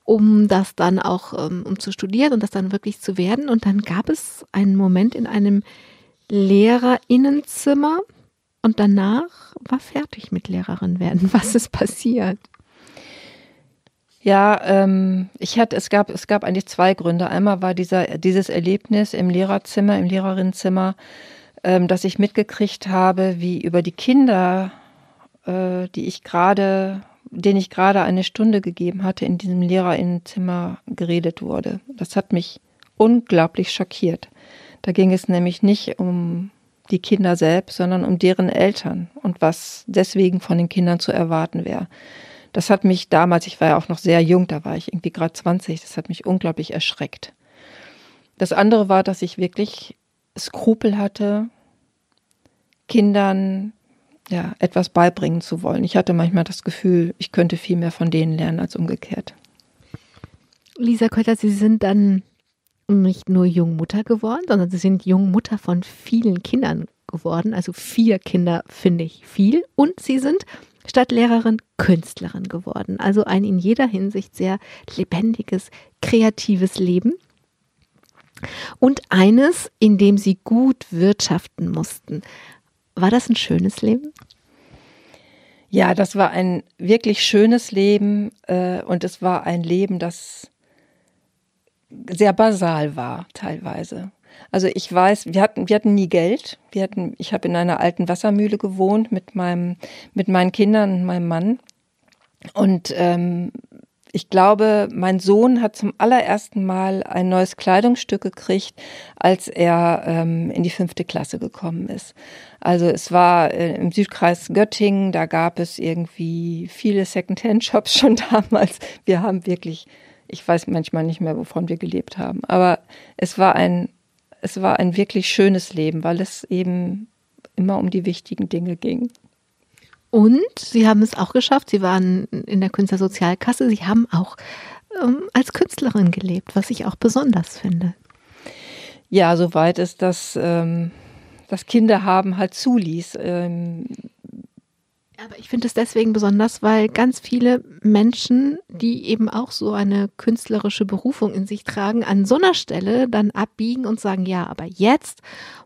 um das dann auch, ähm, um zu studieren und das dann wirklich zu werden. Und dann gab es einen Moment in einem Lehrerinnenzimmer und danach war fertig mit Lehrerin werden. Was ist passiert? Ja, ähm, ich hatte, es gab, es gab eigentlich zwei Gründe. Einmal war dieser, dieses Erlebnis im Lehrerzimmer, im Lehrerinnenzimmer, ähm, dass ich mitgekriegt habe, wie über die Kinder, äh, die ich gerade, denen ich gerade eine Stunde gegeben hatte, in diesem Lehrerinnenzimmer geredet wurde. Das hat mich unglaublich schockiert. Da ging es nämlich nicht um die Kinder selbst, sondern um deren Eltern und was deswegen von den Kindern zu erwarten wäre. Das hat mich damals, ich war ja auch noch sehr jung, da war ich irgendwie gerade 20, das hat mich unglaublich erschreckt. Das andere war, dass ich wirklich Skrupel hatte, Kindern ja, etwas beibringen zu wollen. Ich hatte manchmal das Gefühl, ich könnte viel mehr von denen lernen als umgekehrt. Lisa Kötter, Sie sind dann nicht nur Jungmutter geworden, sondern Sie sind Jungmutter von vielen Kindern geworden. Also vier Kinder finde ich viel. Und Sie sind statt Lehrerin Künstlerin geworden. Also ein in jeder Hinsicht sehr lebendiges, kreatives Leben. Und eines, in dem Sie gut wirtschaften mussten. War das ein schönes Leben? Ja, das war ein wirklich schönes Leben äh, und es war ein Leben, das sehr basal war teilweise. Also ich weiß, wir hatten, wir hatten nie Geld. Wir hatten, ich habe in einer alten Wassermühle gewohnt mit meinem, mit meinen Kindern und meinem Mann. Und ähm, ich glaube, mein Sohn hat zum allerersten Mal ein neues Kleidungsstück gekriegt, als er ähm, in die fünfte Klasse gekommen ist. Also es war äh, im Südkreis Göttingen, da gab es irgendwie viele Secondhand-Shops schon damals. Wir haben wirklich, ich weiß manchmal nicht mehr, wovon wir gelebt haben, aber es war ein, es war ein wirklich schönes Leben, weil es eben immer um die wichtigen Dinge ging. Und Sie haben es auch geschafft. Sie waren in der Künstlersozialkasse. Sie haben auch ähm, als Künstlerin gelebt, was ich auch besonders finde. Ja, soweit es das, ähm, das Kinderhaben halt zuließ. Ähm, aber ich finde es deswegen besonders, weil ganz viele Menschen, die eben auch so eine künstlerische Berufung in sich tragen, an so einer Stelle dann abbiegen und sagen, ja, aber jetzt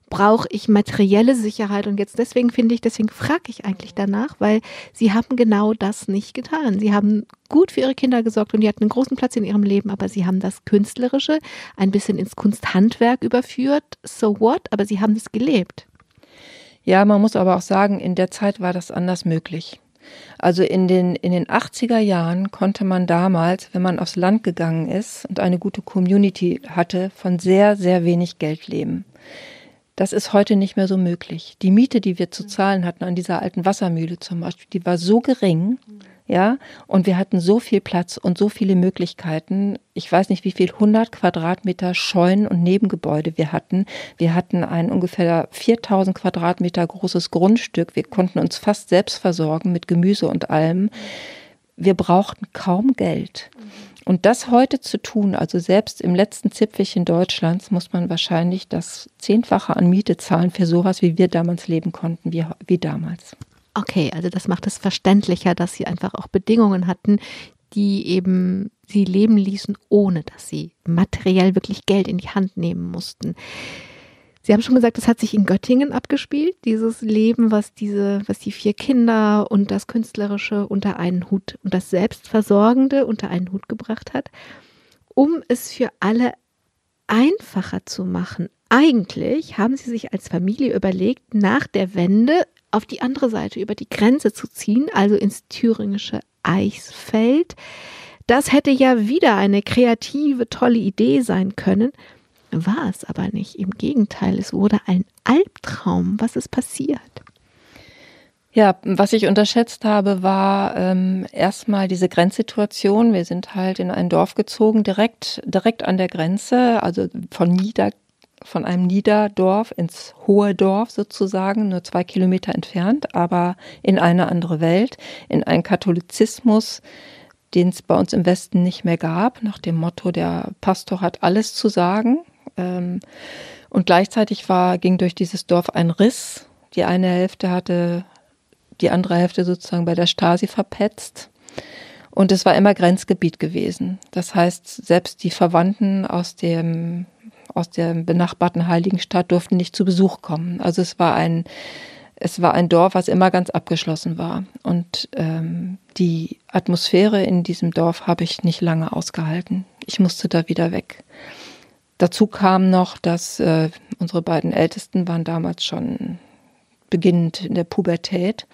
brauche ich materielle Sicherheit und jetzt deswegen finde ich, deswegen frage ich eigentlich danach, weil sie haben genau das nicht getan. Sie haben gut für ihre Kinder gesorgt und die hatten einen großen Platz in ihrem Leben, aber sie haben das Künstlerische ein bisschen ins Kunsthandwerk überführt. So what? Aber sie haben es gelebt. Ja, man muss aber auch sagen, in der Zeit war das anders möglich. Also in den, in den 80er Jahren konnte man damals, wenn man aufs Land gegangen ist und eine gute Community hatte, von sehr, sehr wenig Geld leben. Das ist heute nicht mehr so möglich. Die Miete, die wir zu zahlen hatten an dieser alten Wassermühle zum Beispiel, die war so gering, Ja, und wir hatten so viel Platz und so viele Möglichkeiten. Ich weiß nicht, wie viel 100 Quadratmeter Scheunen und Nebengebäude wir hatten. Wir hatten ein ungefähr 4000 Quadratmeter großes Grundstück. Wir konnten uns fast selbst versorgen mit Gemüse und allem. Wir brauchten kaum Geld. Und das heute zu tun, also selbst im letzten Zipfelchen Deutschlands, muss man wahrscheinlich das Zehnfache an Miete zahlen für sowas, wie wir damals leben konnten, wie, wie damals. Okay, also das macht es verständlicher, dass sie einfach auch Bedingungen hatten, die eben sie leben ließen, ohne dass sie materiell wirklich Geld in die Hand nehmen mussten. Sie haben schon gesagt, das hat sich in Göttingen abgespielt, dieses Leben, was diese, was die vier Kinder und das Künstlerische unter einen Hut und das Selbstversorgende unter einen Hut gebracht hat, um es für alle einfacher zu machen. Eigentlich haben sie sich als Familie überlegt, nach der Wende auf die andere Seite über die Grenze zu ziehen, also ins thüringische Eichsfeld. Das hätte ja wieder eine kreative, tolle Idee sein können, war es aber nicht. Im Gegenteil, es wurde ein Albtraum. Was ist passiert? Ja, was ich unterschätzt habe, war ähm, erstmal diese Grenzsituation. Wir sind halt in ein Dorf gezogen, direkt, direkt an der Grenze, also von Nieder von einem Niederdorf ins hohe Dorf sozusagen, nur zwei Kilometer entfernt, aber in eine andere Welt, in einen Katholizismus, den es bei uns im Westen nicht mehr gab, nach dem Motto, der Pastor hat alles zu sagen. Ähm, und gleichzeitig war, ging durch dieses Dorf ein Riss. Die eine Hälfte hatte die andere Hälfte sozusagen bei der Stasi verpetzt. Und es war immer Grenzgebiet gewesen. Das heißt, selbst die Verwandten aus dem aus der benachbarten Heiligenstadt durften nicht zu Besuch kommen. Also es war ein, es war ein Dorf, was immer ganz abgeschlossen war. Und ähm, die Atmosphäre in diesem Dorf habe ich nicht lange ausgehalten. Ich musste da wieder weg. Dazu kam noch, dass äh, unsere beiden Ältesten waren damals schon beginnend in der Pubertät,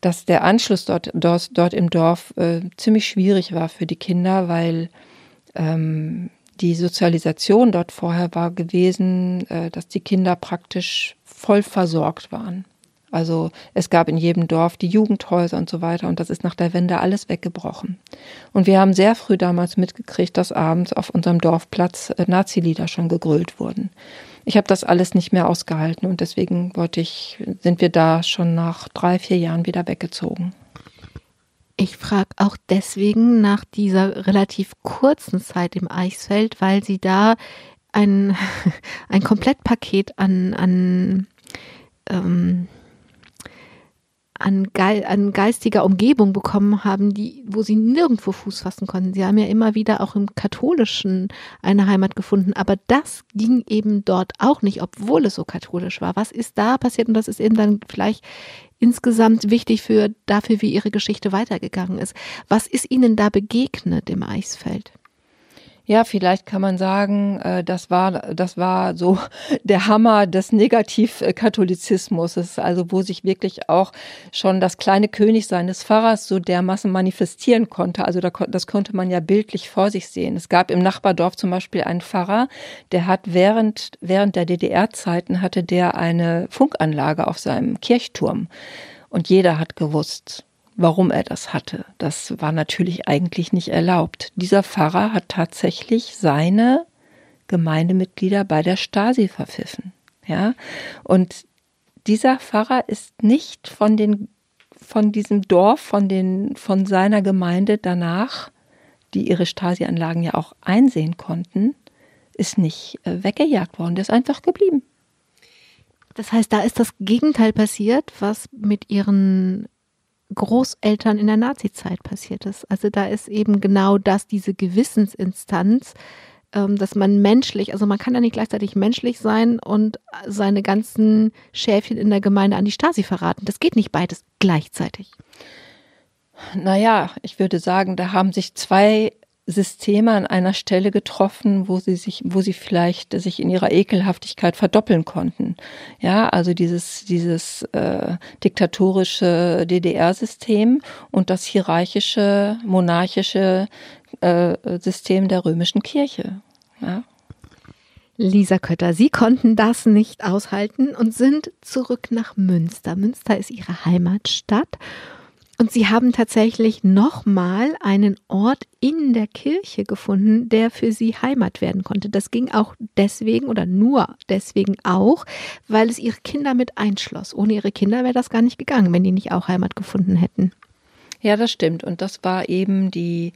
dass der Anschluss dort, dort, dort im Dorf äh, ziemlich schwierig war für die Kinder, weil ähm, die Sozialisation dort vorher war gewesen, äh, dass die Kinder praktisch voll versorgt waren. Also es gab in jedem Dorf die Jugendhäuser und so weiter und das ist nach der Wende alles weggebrochen. Und wir haben sehr früh damals mitgekriegt, dass abends auf unserem Dorfplatz äh, Nazi-Lieder schon gegrölt wurden. Ich habe das alles nicht mehr ausgehalten und deswegen wollte ich, sind wir da schon nach drei, vier Jahren wieder weggezogen. Ich frage auch deswegen nach dieser relativ kurzen Zeit im Eichsfeld, weil sie da ein, ein Komplettpaket an, an, ähm, an, Ge an geistiger Umgebung bekommen haben, die, wo sie nirgendwo Fuß fassen konnten. Sie haben ja immer wieder auch im Katholischen eine Heimat gefunden, aber das ging eben dort auch nicht, obwohl es so katholisch war. Was ist da passiert? Und das ist eben dann vielleicht insgesamt wichtig für dafür, wie Ihre Geschichte weitergegangen ist. Was ist Ihnen da begegnet im Eisfeld? Ja, vielleicht kann man sagen, äh, das war, das war so der Hammer des Negativkatholizismus, also wo sich wirklich auch schon das kleine Königsein des Pfarrers so dermaßen manifestieren konnte. Also das konnte man ja bildlich vor sich sehen. Es gab im Nachbardorf zum Beispiel einen Pfarrer, der hat während, während der DDR-Zeiten hatte der eine Funkanlage auf seinem Kirchturm. Und jeder hat gewusst, warum er das hatte. Das war natürlich eigentlich nicht erlaubt. Dieser Pfarrer hat tatsächlich seine Gemeindemitglieder bei der Stasi verpfiffen. Ja, und dieser Pfarrer ist nicht von den von diesem Dorf, von den von seiner Gemeinde danach, die ihre Stasi-Anlagen ja auch einsehen konnten, ist nicht äh, weggejagt worden. Der ist einfach geblieben. Das heißt, da ist das Gegenteil passiert, was mit ihren Großeltern in der Nazizeit passiert ist. Also da ist eben genau das, diese Gewissensinstanz, ähm, dass man menschlich, also man kann ja nicht gleichzeitig menschlich sein und seine ganzen Schäfchen in der Gemeinde an die Stasi verraten. Das geht nicht beides gleichzeitig. Naja, ich würde sagen, da haben sich zwei Systeme an einer Stelle getroffen, wo sie sich, wo sie vielleicht sich in ihrer Ekelhaftigkeit verdoppeln konnten. Ja, also dieses, dieses äh, diktatorische DDR-System und das hierarchische, monarchische äh, System der römischen Kirche. Ja. Lisa Kötter, Sie konnten das nicht aushalten und sind zurück nach Münster. Münster ist Ihre Heimatstadt. Und sie haben tatsächlich nochmal einen Ort in der Kirche gefunden, der für sie Heimat werden konnte. Das ging auch deswegen oder nur deswegen auch, weil es ihre Kinder mit einschloss. Ohne ihre Kinder wäre das gar nicht gegangen, wenn die nicht auch Heimat gefunden hätten. Ja, das stimmt. Und das war eben die,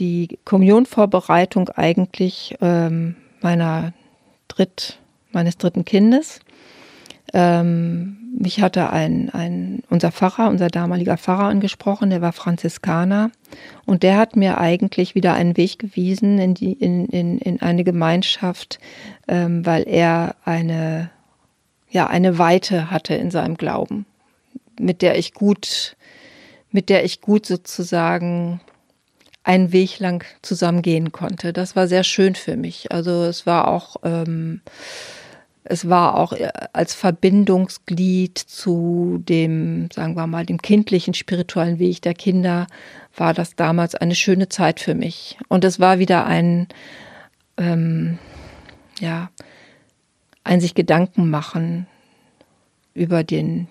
die Kommunionvorbereitung eigentlich ähm, meiner Dritt, meines dritten Kindes. Ähm, mich hatte ein, ein, unser Pfarrer, unser damaliger Pfarrer angesprochen, der war Franziskaner und der hat mir eigentlich wieder einen Weg gewiesen in, die, in, in, in eine Gemeinschaft, ähm, weil er eine, ja, eine Weite hatte in seinem Glauben, mit der ich gut, mit der ich gut sozusagen einen Weg lang zusammengehen konnte. Das war sehr schön für mich. Also es war auch ähm, es war auch äh, als Verbindungsglied zu dem, sagen wir mal, dem kindlichen spirituellen Weg der Kinder, war das damals eine schöne Zeit für mich. Und es war wieder ein, ähm, ja, ein sich Gedanken machen über den,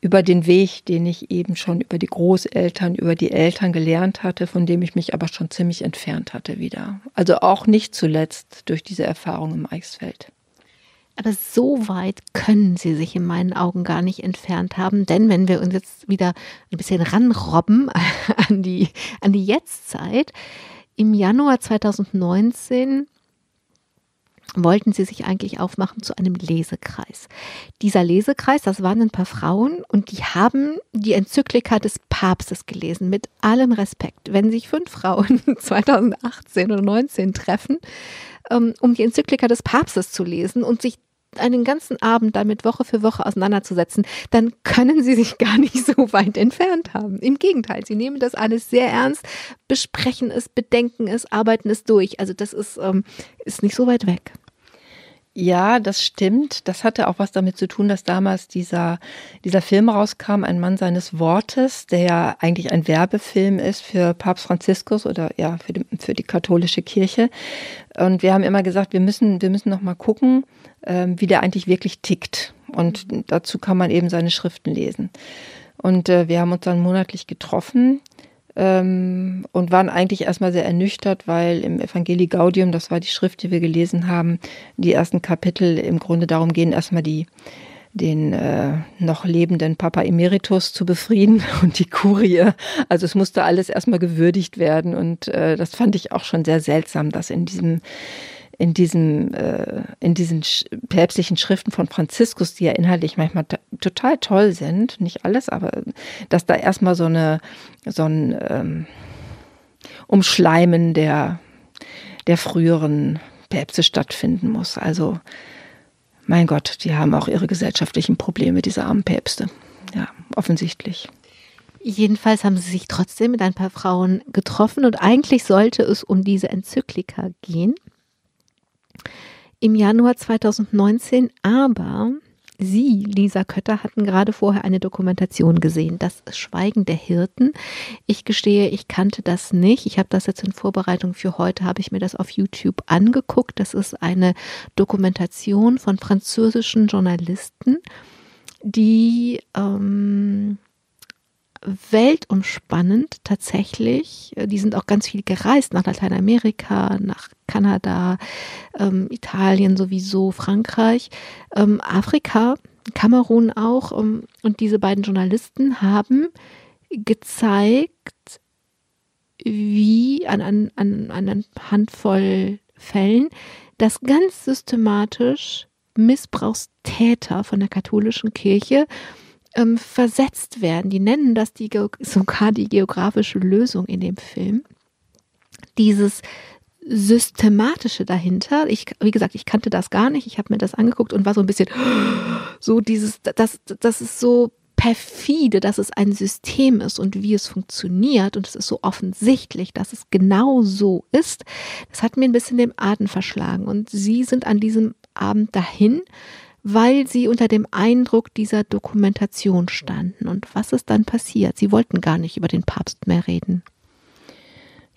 über den Weg, den ich eben schon über die Großeltern, über die Eltern gelernt hatte, von dem ich mich aber schon ziemlich entfernt hatte wieder. Also auch nicht zuletzt durch diese Erfahrung im Eichsfeld. Aber so weit können sie sich in meinen Augen gar nicht entfernt haben, denn wenn wir uns jetzt wieder ein bisschen ranrobben an die, an die Jetztzeit, im Januar 2019 wollten sie sich eigentlich aufmachen zu einem Lesekreis. Dieser Lesekreis, das waren ein paar Frauen und die haben die Enzyklika des Papstes gelesen, mit allem Respekt. Wenn sich fünf Frauen 2018 oder 19 treffen, ähm, um die Enzyklika des Papstes zu lesen und sich einen ganzen Abend damit Woche für Woche auseinanderzusetzen, dann können sie sich gar nicht so weit entfernt haben. Im Gegenteil, sie nehmen das alles sehr ernst, besprechen es, bedenken es, arbeiten es durch. Also das ist, ähm, ist nicht so weit weg. Ja, das stimmt. Das hatte auch was damit zu tun, dass damals dieser, dieser Film rauskam, Ein Mann seines Wortes, der ja eigentlich ein Werbefilm ist für Papst Franziskus oder ja, für die, für die katholische Kirche. Und wir haben immer gesagt, wir müssen, wir müssen noch mal gucken, ähm, wie der eigentlich wirklich tickt. Und dazu kann man eben seine Schriften lesen. Und äh, wir haben uns dann monatlich getroffen ähm, und waren eigentlich erstmal sehr ernüchtert, weil im Evangelii Gaudium, das war die Schrift, die wir gelesen haben, die ersten Kapitel im Grunde darum gehen, erstmal die den äh, noch lebenden Papa Emeritus zu befrieden und die Kurie. Also es musste alles erstmal gewürdigt werden und äh, das fand ich auch schon sehr seltsam, dass in diesem in diesem äh, in diesen päpstlichen Schriften von Franziskus, die ja inhaltlich manchmal total toll sind, nicht alles, aber dass da erstmal so eine so ein ähm, Umschleimen der der früheren Päpste stattfinden muss. Also mein Gott, die haben auch ihre gesellschaftlichen Probleme, diese armen Päpste. Ja, offensichtlich. Jedenfalls haben sie sich trotzdem mit ein paar Frauen getroffen und eigentlich sollte es um diese Enzyklika gehen im Januar 2019, aber Sie, Lisa Kötter, hatten gerade vorher eine Dokumentation gesehen, das Schweigen der Hirten. Ich gestehe, ich kannte das nicht. Ich habe das jetzt in Vorbereitung für heute, habe ich mir das auf YouTube angeguckt. Das ist eine Dokumentation von französischen Journalisten, die ähm, weltumspannend tatsächlich. Die sind auch ganz viel gereist nach Lateinamerika, nach Kanada, ähm, Italien sowieso, Frankreich, ähm, Afrika, Kamerun auch. Ähm, und diese beiden Journalisten haben gezeigt, wie an, an, an einer Handvoll Fällen, dass ganz systematisch Missbrauchstäter von der katholischen Kirche ähm, versetzt werden. Die nennen das die, sogar die geografische Lösung in dem Film. Dieses systematische dahinter. Ich, wie gesagt, ich kannte das gar nicht. Ich habe mir das angeguckt und war so ein bisschen so dieses, das, das ist so perfide, dass es ein System ist und wie es funktioniert und es ist so offensichtlich, dass es genau so ist. Das hat mir ein bisschen den Atem verschlagen und sie sind an diesem Abend dahin weil sie unter dem Eindruck dieser Dokumentation standen. Und was ist dann passiert? Sie wollten gar nicht über den Papst mehr reden.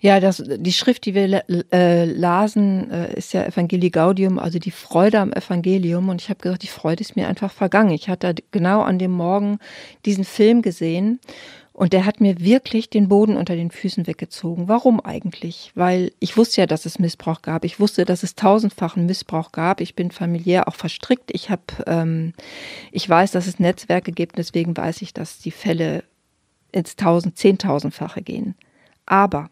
Ja, das, die Schrift, die wir äh, lasen, äh, ist ja Evangelii Gaudium, also die Freude am Evangelium. Und ich habe gesagt, die Freude ist mir einfach vergangen. Ich hatte genau an dem Morgen diesen Film gesehen Und der hat mir wirklich den Boden unter den Füßen weggezogen. Warum eigentlich? Weil ich wusste ja, dass es Missbrauch gab. Ich wusste, dass es tausendfachen Missbrauch gab. Ich bin familiär auch verstrickt. Ich habe, ähm, ich weiß, dass es Netzwerke gibt. Deswegen weiß ich, dass die Fälle ins tausend, zehntausendfache gehen. Aber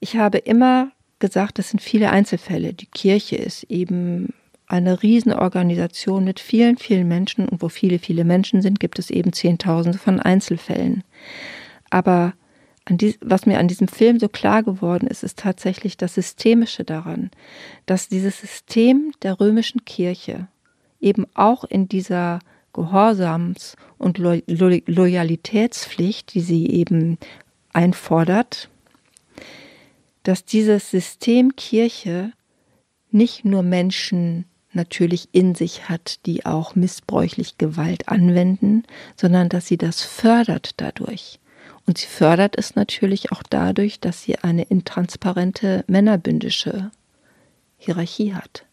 ich habe immer gesagt, es sind viele Einzelfälle. Die Kirche ist eben eine Riesenorganisation mit vielen, vielen Menschen und wo viele, viele Menschen sind, gibt es eben Zehntausende von Einzelfällen. Aber dies, was mir an diesem Film so klar geworden ist, ist tatsächlich das Systemische daran, dass dieses System der römischen Kirche eben auch in dieser Gehorsams- und Lo Lo Loyalitätspflicht, die sie eben einfordert, dass dieses System Kirche nicht nur Menschen natürlich in sich hat, die auch missbräuchlich Gewalt anwenden, sondern dass sie das fördert dadurch. Und sie fördert es natürlich auch dadurch, dass sie eine intransparente männerbündische Hierarchie hat.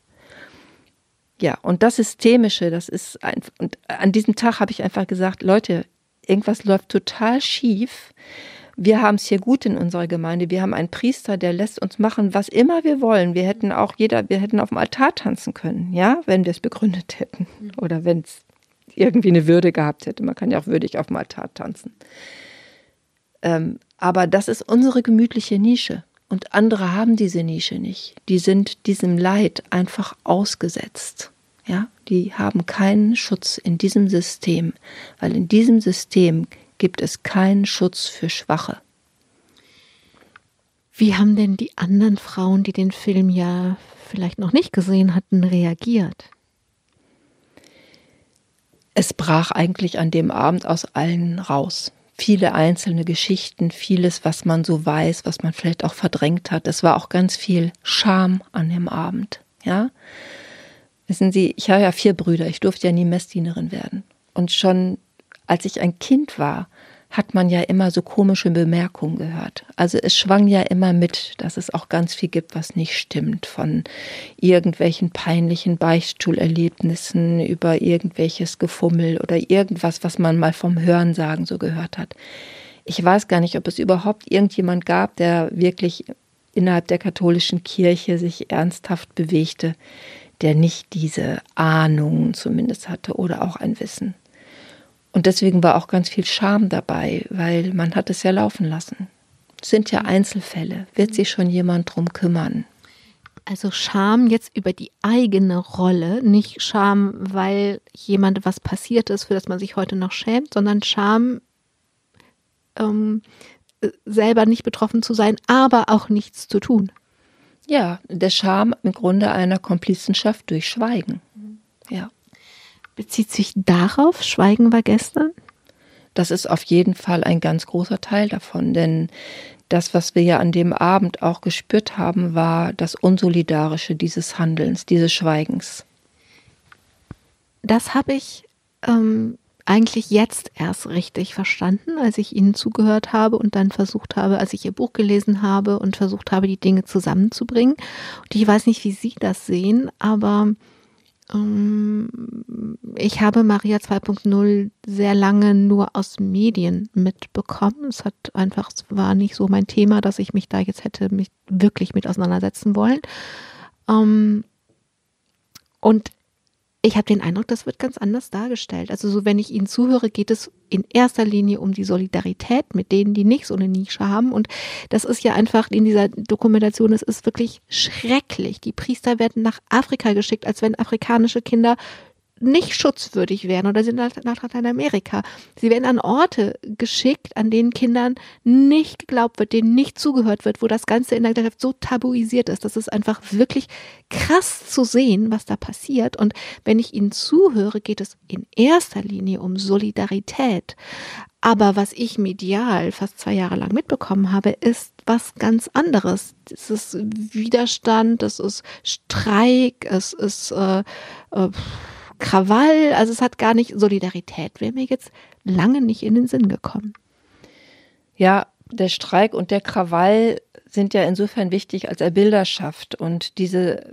Ja, und das Systemische, das ist ein, und an diesem Tag habe ich einfach gesagt, Leute, irgendwas läuft total schief wir haben es hier gut in unserer Gemeinde. Wir haben einen Priester, der lässt uns machen, was immer wir wollen. Wir hätten auch jeder, wir hätten auf dem Altar tanzen können, ja, wenn wir es begründet hätten oder wenn es irgendwie eine Würde gehabt hätte. Man kann ja auch würdig auf dem Altar tanzen. Ähm, aber das ist unsere gemütliche Nische. Und andere haben diese Nische nicht. Die sind diesem Leid einfach ausgesetzt. Ja, die haben keinen Schutz in diesem System, weil in diesem System gibt es keinen Schutz für Schwache. Wie haben denn die anderen Frauen, die den Film ja vielleicht noch nicht gesehen hatten, reagiert? Es brach eigentlich an dem Abend aus allen raus. Viele einzelne Geschichten, vieles, was man so weiß, was man vielleicht auch verdrängt hat. Es war auch ganz viel Scham an dem Abend. Ja, wissen Sie, ich habe ja vier Brüder. Ich durfte ja nie Messdienerin werden. Und schon als ich ein Kind war, hat man ja immer so komische Bemerkungen gehört. Also es schwang ja immer mit, dass es auch ganz viel gibt, was nicht stimmt, von irgendwelchen peinlichen Beichtstuhlerlebnissen über irgendwelches Gefummel oder irgendwas, was man mal vom Hörensagen so gehört hat. Ich weiß gar nicht, ob es überhaupt irgendjemand gab, der wirklich innerhalb der katholischen Kirche sich ernsthaft bewegte, der nicht diese Ahnung zumindest hatte oder auch ein Wissen. Und deswegen war auch ganz viel Scham dabei, weil man hat es ja laufen lassen. Es sind ja Einzelfälle. Wird sich schon jemand drum kümmern? Also Scham jetzt über die eigene Rolle, nicht Scham, weil jemand was passiert ist, für das man sich heute noch schämt, sondern Scham, ähm, selber nicht betroffen zu sein, aber auch nichts zu tun. Ja, der Scham im Grunde einer Komplizenschaft durch Schweigen. Ja. Bezieht sich darauf, Schweigen war gestern? Das ist auf jeden Fall ein ganz großer Teil davon, denn das, was wir ja an dem Abend auch gespürt haben, war das Unsolidarische dieses Handelns, dieses Schweigens. Das habe ich ähm, eigentlich jetzt erst richtig verstanden, als ich Ihnen zugehört habe und dann versucht habe, als ich Ihr Buch gelesen habe und versucht habe, die Dinge zusammenzubringen. Und ich weiß nicht, wie Sie das sehen, aber ich habe Maria 2.0 sehr lange nur aus Medien mitbekommen. Es hat einfach, es war nicht so mein Thema, dass ich mich da jetzt hätte mich wirklich mit auseinandersetzen wollen. Ähm, und ich habe den Eindruck, das wird ganz anders dargestellt. Also so, wenn ich Ihnen zuhöre, geht es in erster Linie um die Solidarität mit denen, die nicht so eine Nische haben. Und das ist ja einfach in dieser Dokumentation, es ist wirklich schrecklich. Die Priester werden nach Afrika geschickt, als wenn afrikanische Kinder nicht schutzwürdig wären oder sind nach Lateinamerika. Sie werden an Orte geschickt, an denen Kindern nicht geglaubt wird, denen nicht zugehört wird, wo das Ganze in der Gesellschaft so tabuisiert ist. Das ist einfach wirklich krass zu sehen, was da passiert. Und wenn ich Ihnen zuhöre, geht es in erster Linie um Solidarität. Aber was ich medial fast zwei Jahre lang mitbekommen habe, ist was ganz anderes. Es ist Widerstand, es ist Streik, es ist äh, äh, Krawall, also es hat gar nicht, Solidarität wäre mir jetzt lange nicht in den Sinn gekommen. Ja, der Streik und der Krawall sind ja insofern wichtig, als er Bilder schafft und diese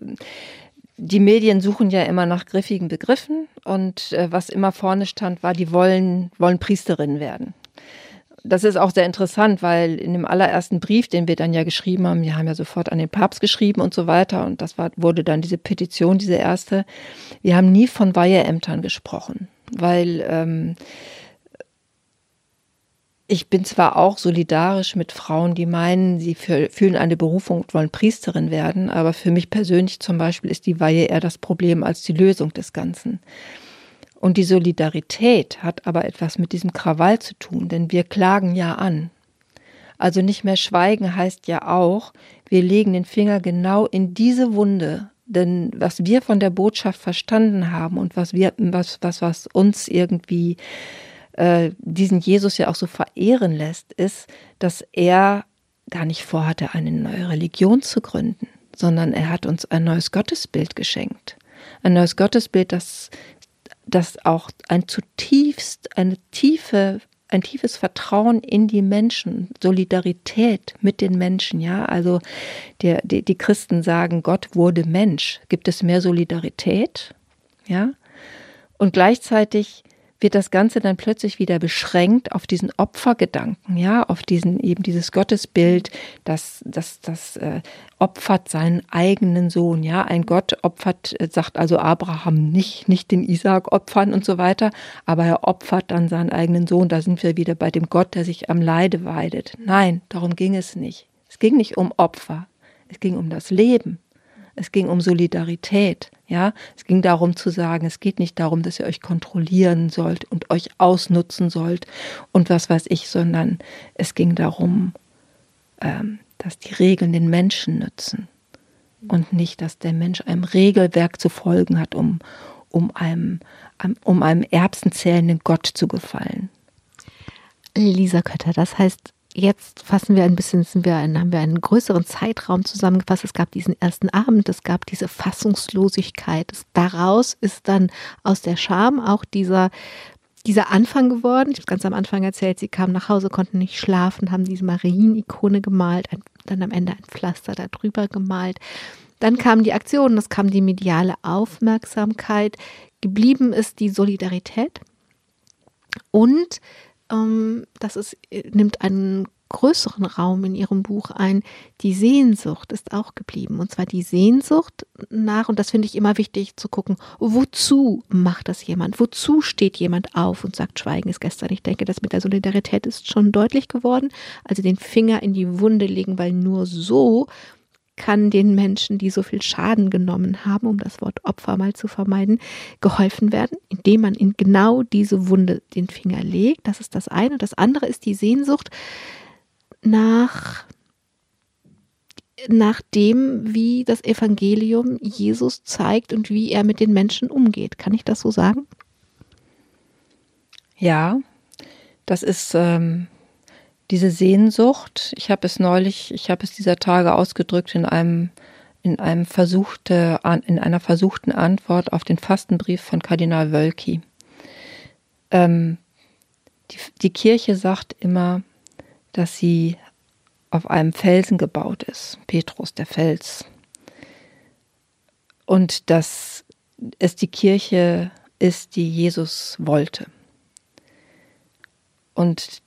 die Medien suchen ja immer nach griffigen Begriffen und äh, was immer vorne stand, war, die wollen, wollen Priesterinnen werden. Das ist auch sehr interessant, weil in dem allerersten Brief, den wir dann ja geschrieben haben, wir haben ja sofort an den Papst geschrieben und so weiter und das war, wurde dann diese Petition, diese erste. Wir haben nie von Weiheämtern gesprochen, weil ähm, ich bin zwar auch solidarisch mit Frauen, die meinen, sie fühlen eine Berufung und wollen Priesterin werden, aber für mich persönlich zum Beispiel ist die Weihe eher das Problem als die Lösung des Ganzen. Und die Solidarität hat aber etwas mit diesem Krawall zu tun, denn wir klagen ja an. Also nicht mehr schweigen heißt ja auch, wir legen den Finger genau in diese Wunde, denn was wir von der Botschaft verstanden haben und was wir, was, was, was uns irgendwie äh, diesen Jesus ja auch so verehren lässt, ist, dass er gar nicht vorhatte, eine neue Religion zu gründen, sondern er hat uns ein neues Gottesbild geschenkt. Ein neues Gottesbild, das dass auch ein zutiefst, eine tiefe, ein tiefes Vertrauen in die Menschen, Solidarität mit den Menschen, ja. Also der, die, die Christen sagen, Gott wurde Mensch. Gibt es mehr Solidarität? Ja. Und gleichzeitig wird das Ganze dann plötzlich wieder beschränkt auf diesen Opfergedanken, ja, auf diesen eben dieses Gottesbild, das, das, das äh, opfert seinen eigenen Sohn, ja. Ein Gott opfert, äh, sagt also Abraham nicht, nicht den Isaak opfern und so weiter, aber er opfert dann seinen eigenen Sohn. Da sind wir wieder bei dem Gott, der sich am Leide weidet. Nein, darum ging es nicht. Es ging nicht um Opfer. Es ging um das Leben. Es ging um Solidarität. Ja, es ging darum zu sagen, es geht nicht darum, dass ihr euch kontrollieren sollt und euch ausnutzen sollt und was weiß ich, sondern es ging darum, ähm, dass die Regeln den Menschen nützen und nicht, dass der Mensch einem Regelwerk zu folgen hat, um, um einem, um einem erbsenzählenden Gott zu gefallen. Lisa Kötter, das heißt, jetzt fassen wir ein bisschen, wir ein, haben wir einen größeren Zeitraum zusammengefasst. Es gab diesen ersten Abend, es gab diese Fassungslosigkeit. Es, daraus ist dann aus der Scham auch dieser dieser Anfang geworden. Ich habe ganz am Anfang erzählt, sie kamen nach Hause, konnten nicht schlafen, haben diese Marienikone gemalt, ein, dann am Ende ein Pflaster darüber gemalt. Dann kam die Aktion, es kam die mediale Aufmerksamkeit. Geblieben ist die Solidarität und ähm, das ist, nimmt einen größeren Raum in ihrem Buch ein. Die Sehnsucht ist auch geblieben. Und zwar die Sehnsucht nach, und das finde ich immer wichtig zu gucken, wozu macht das jemand? Wozu steht jemand auf und sagt, Schweigen ist gestern? Ich denke, das mit der Solidarität ist schon deutlich geworden. Also den Finger in die Wunde legen, weil nur so kann den Menschen, die so viel Schaden genommen haben, um das Wort Opfer mal zu vermeiden, geholfen werden, indem man in genau diese Wunde den Finger legt. Das ist das eine. Das andere ist die Sehnsucht nach nach dem, wie das Evangelium Jesus zeigt und wie er mit den Menschen umgeht. Kann ich das so sagen? Ja, das ist ähm, diese Sehnsucht, ich habe es neulich, ich habe es dieser Tage ausgedrückt in einem in einem versuchte, in einer versuchten Antwort auf den Fastenbrief von Kardinal Wölki. Ähm, die, die Kirche sagt immer, dass sie auf einem Felsen gebaut ist, Petrus, der Fels. Und dass es die Kirche ist, die Jesus wollte. Und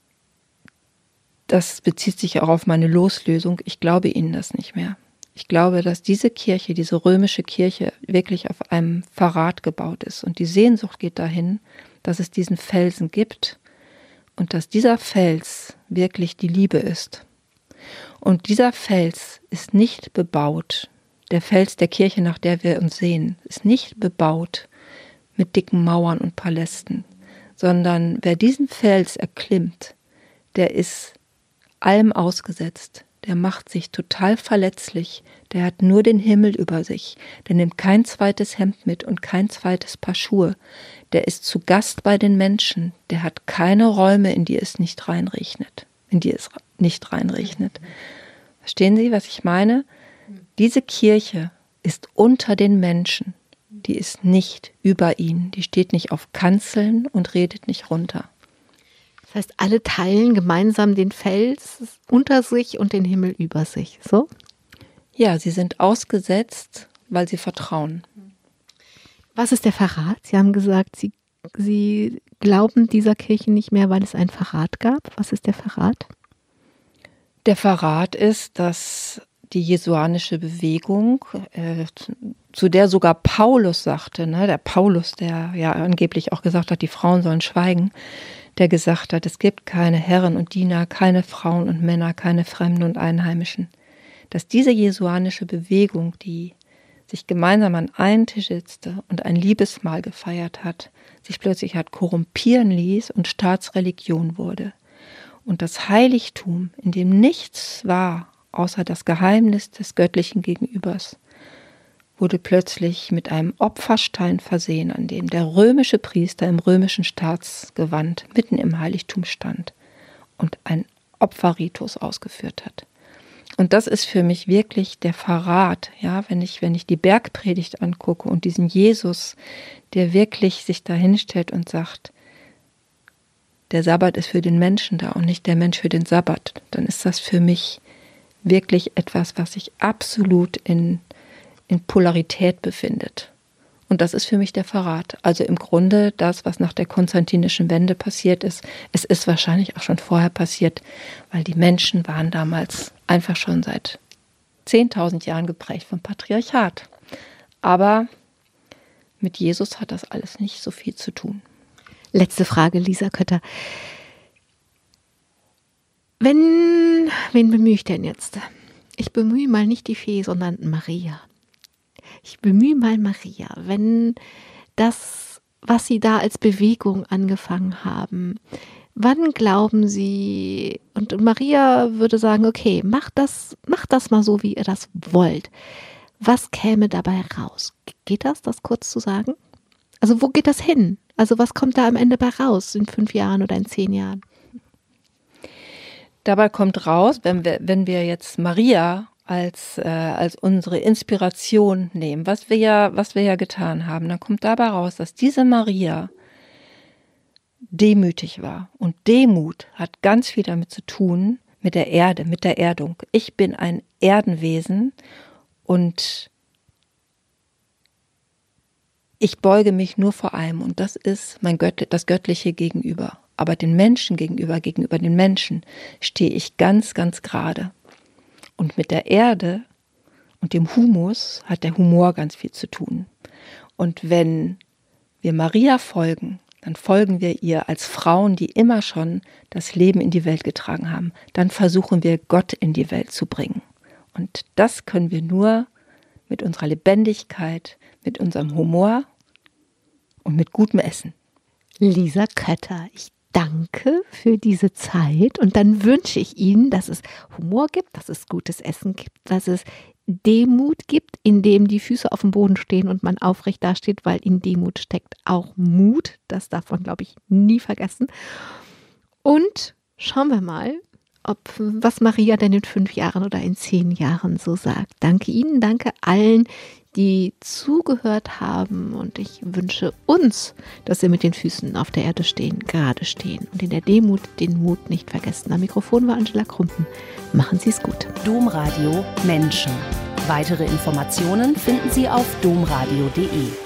das bezieht sich auch auf meine Loslösung. Ich glaube Ihnen das nicht mehr. Ich glaube, dass diese Kirche, diese römische Kirche, wirklich auf einem Verrat gebaut ist. Und die Sehnsucht geht dahin, dass es diesen Felsen gibt und dass dieser Fels wirklich die Liebe ist. Und dieser Fels ist nicht bebaut. Der Fels der Kirche, nach der wir uns sehen, ist nicht bebaut mit dicken Mauern und Palästen, sondern wer diesen Fels erklimmt, der ist allem ausgesetzt. Der macht sich total verletzlich. Der hat nur den Himmel über sich. Der nimmt kein zweites Hemd mit und kein zweites Paar Schuhe. Der ist zu Gast bei den Menschen. Der hat keine Räume, in die es nicht reinregnet. In die es nicht reinregnet. Verstehen Sie, was ich meine? Diese Kirche ist unter den Menschen. Die ist nicht über ihnen. Die steht nicht auf Kanzeln und redet nicht runter. Das heißt, alle teilen gemeinsam den Fels unter sich und den Himmel über sich. So? Ja, sie sind ausgesetzt, weil sie vertrauen. Was ist der Verrat? Sie haben gesagt, sie Sie glauben dieser Kirche nicht mehr, weil es einen Verrat gab. Was ist der Verrat? Der Verrat ist, dass die jesuanische Bewegung, äh, zu der sogar Paulus sagte, ne, der Paulus, der ja angeblich auch gesagt hat, die Frauen sollen schweigen, der gesagt hat, es gibt keine Herren und Diener, keine Frauen und Männer, keine Fremden und Einheimischen. Dass diese jesuanische Bewegung, die sich gemeinsam an einen Tisch setzte und ein Liebesmahl gefeiert hat, sich plötzlich hat korrumpieren ließ und Staatsreligion wurde. Und das Heiligtum, in dem nichts war, außer das Geheimnis des göttlichen Gegenübers, wurde plötzlich mit einem Opferstein versehen, an dem der römische Priester im römischen Staatsgewand mitten im Heiligtum stand und ein Opferritus ausgeführt hat. Und das ist für mich wirklich der Verrat, ja, wenn ich, wenn ich die Bergpredigt angucke und diesen Jesus, der wirklich sich dahinstellt und sagt, der Sabbat ist für den Menschen da und nicht der Mensch für den Sabbat, dann ist das für mich wirklich etwas, was sich absolut in, in Polarität befindet. Und das ist für mich der Verrat. Also im Grunde das, was nach der konstantinischen Wende passiert ist. Es ist wahrscheinlich auch schon vorher passiert, weil die Menschen waren damals einfach schon seit 10.000 Jahren geprägt vom Patriarchat. Aber mit Jesus hat das alles nicht so viel zu tun. Letzte Frage, Lisa Kötter. Wenn, wen bemühe ich denn jetzt? Ich bemühe mal nicht die Fee, sondern Maria. Ich bemühe mal Maria. Wenn das, was Sie da als Bewegung angefangen haben, wann glauben Sie, und Maria würde sagen, okay, macht das, macht das mal so, wie ihr das wollt. Was käme dabei raus? Geht das, das kurz zu sagen? Also wo geht das hin? Also was kommt da am Ende bei raus in fünf Jahren oder in zehn Jahren? Dabei kommt raus, wenn wir, wenn wir jetzt Maria als, äh, als unsere Inspiration nehmen, was wir ja, was wir ja getan haben, dann kommt dabei raus, dass diese Maria demütig war. Und Demut hat ganz viel damit zu tun, mit der Erde, mit der Erdung. Ich bin ein Erdenwesen und ich beuge mich nur vor einem und das ist mein Gött das göttliche Gegenüber. Aber den Menschen gegenüber, gegenüber den Menschen stehe ich ganz, ganz gerade. Und mit der Erde und dem Humus hat der Humor ganz viel zu tun. Und wenn wir Maria folgen, dann folgen wir ihr als Frauen, die immer schon das Leben in die Welt getragen haben. Dann versuchen wir Gott in die Welt zu bringen. Und das können wir nur mit unserer Lebendigkeit, mit unserem Humor und mit gutem Essen. Lisa Kötter, ich danke für diese Zeit und dann wünsche ich Ihnen, dass es Humor gibt, dass es gutes Essen gibt, dass es Demut gibt, in dem die Füße auf dem Boden stehen und man aufrecht dasteht, weil in Demut steckt auch Mut. Das darf man, glaube ich, nie vergessen. Und schauen wir mal, ob was Maria denn in fünf Jahren oder in zehn Jahren so sagt. Danke Ihnen, danke allen, die zugehört haben und ich wünsche uns, dass wir mit den Füßen auf der Erde stehen, gerade stehen und in der Demut den Mut nicht vergessen. Am Mikrofon war Angela Krumpen. Machen Sie es gut. Domradio Menschen. Weitere Informationen finden Sie auf domradio.de.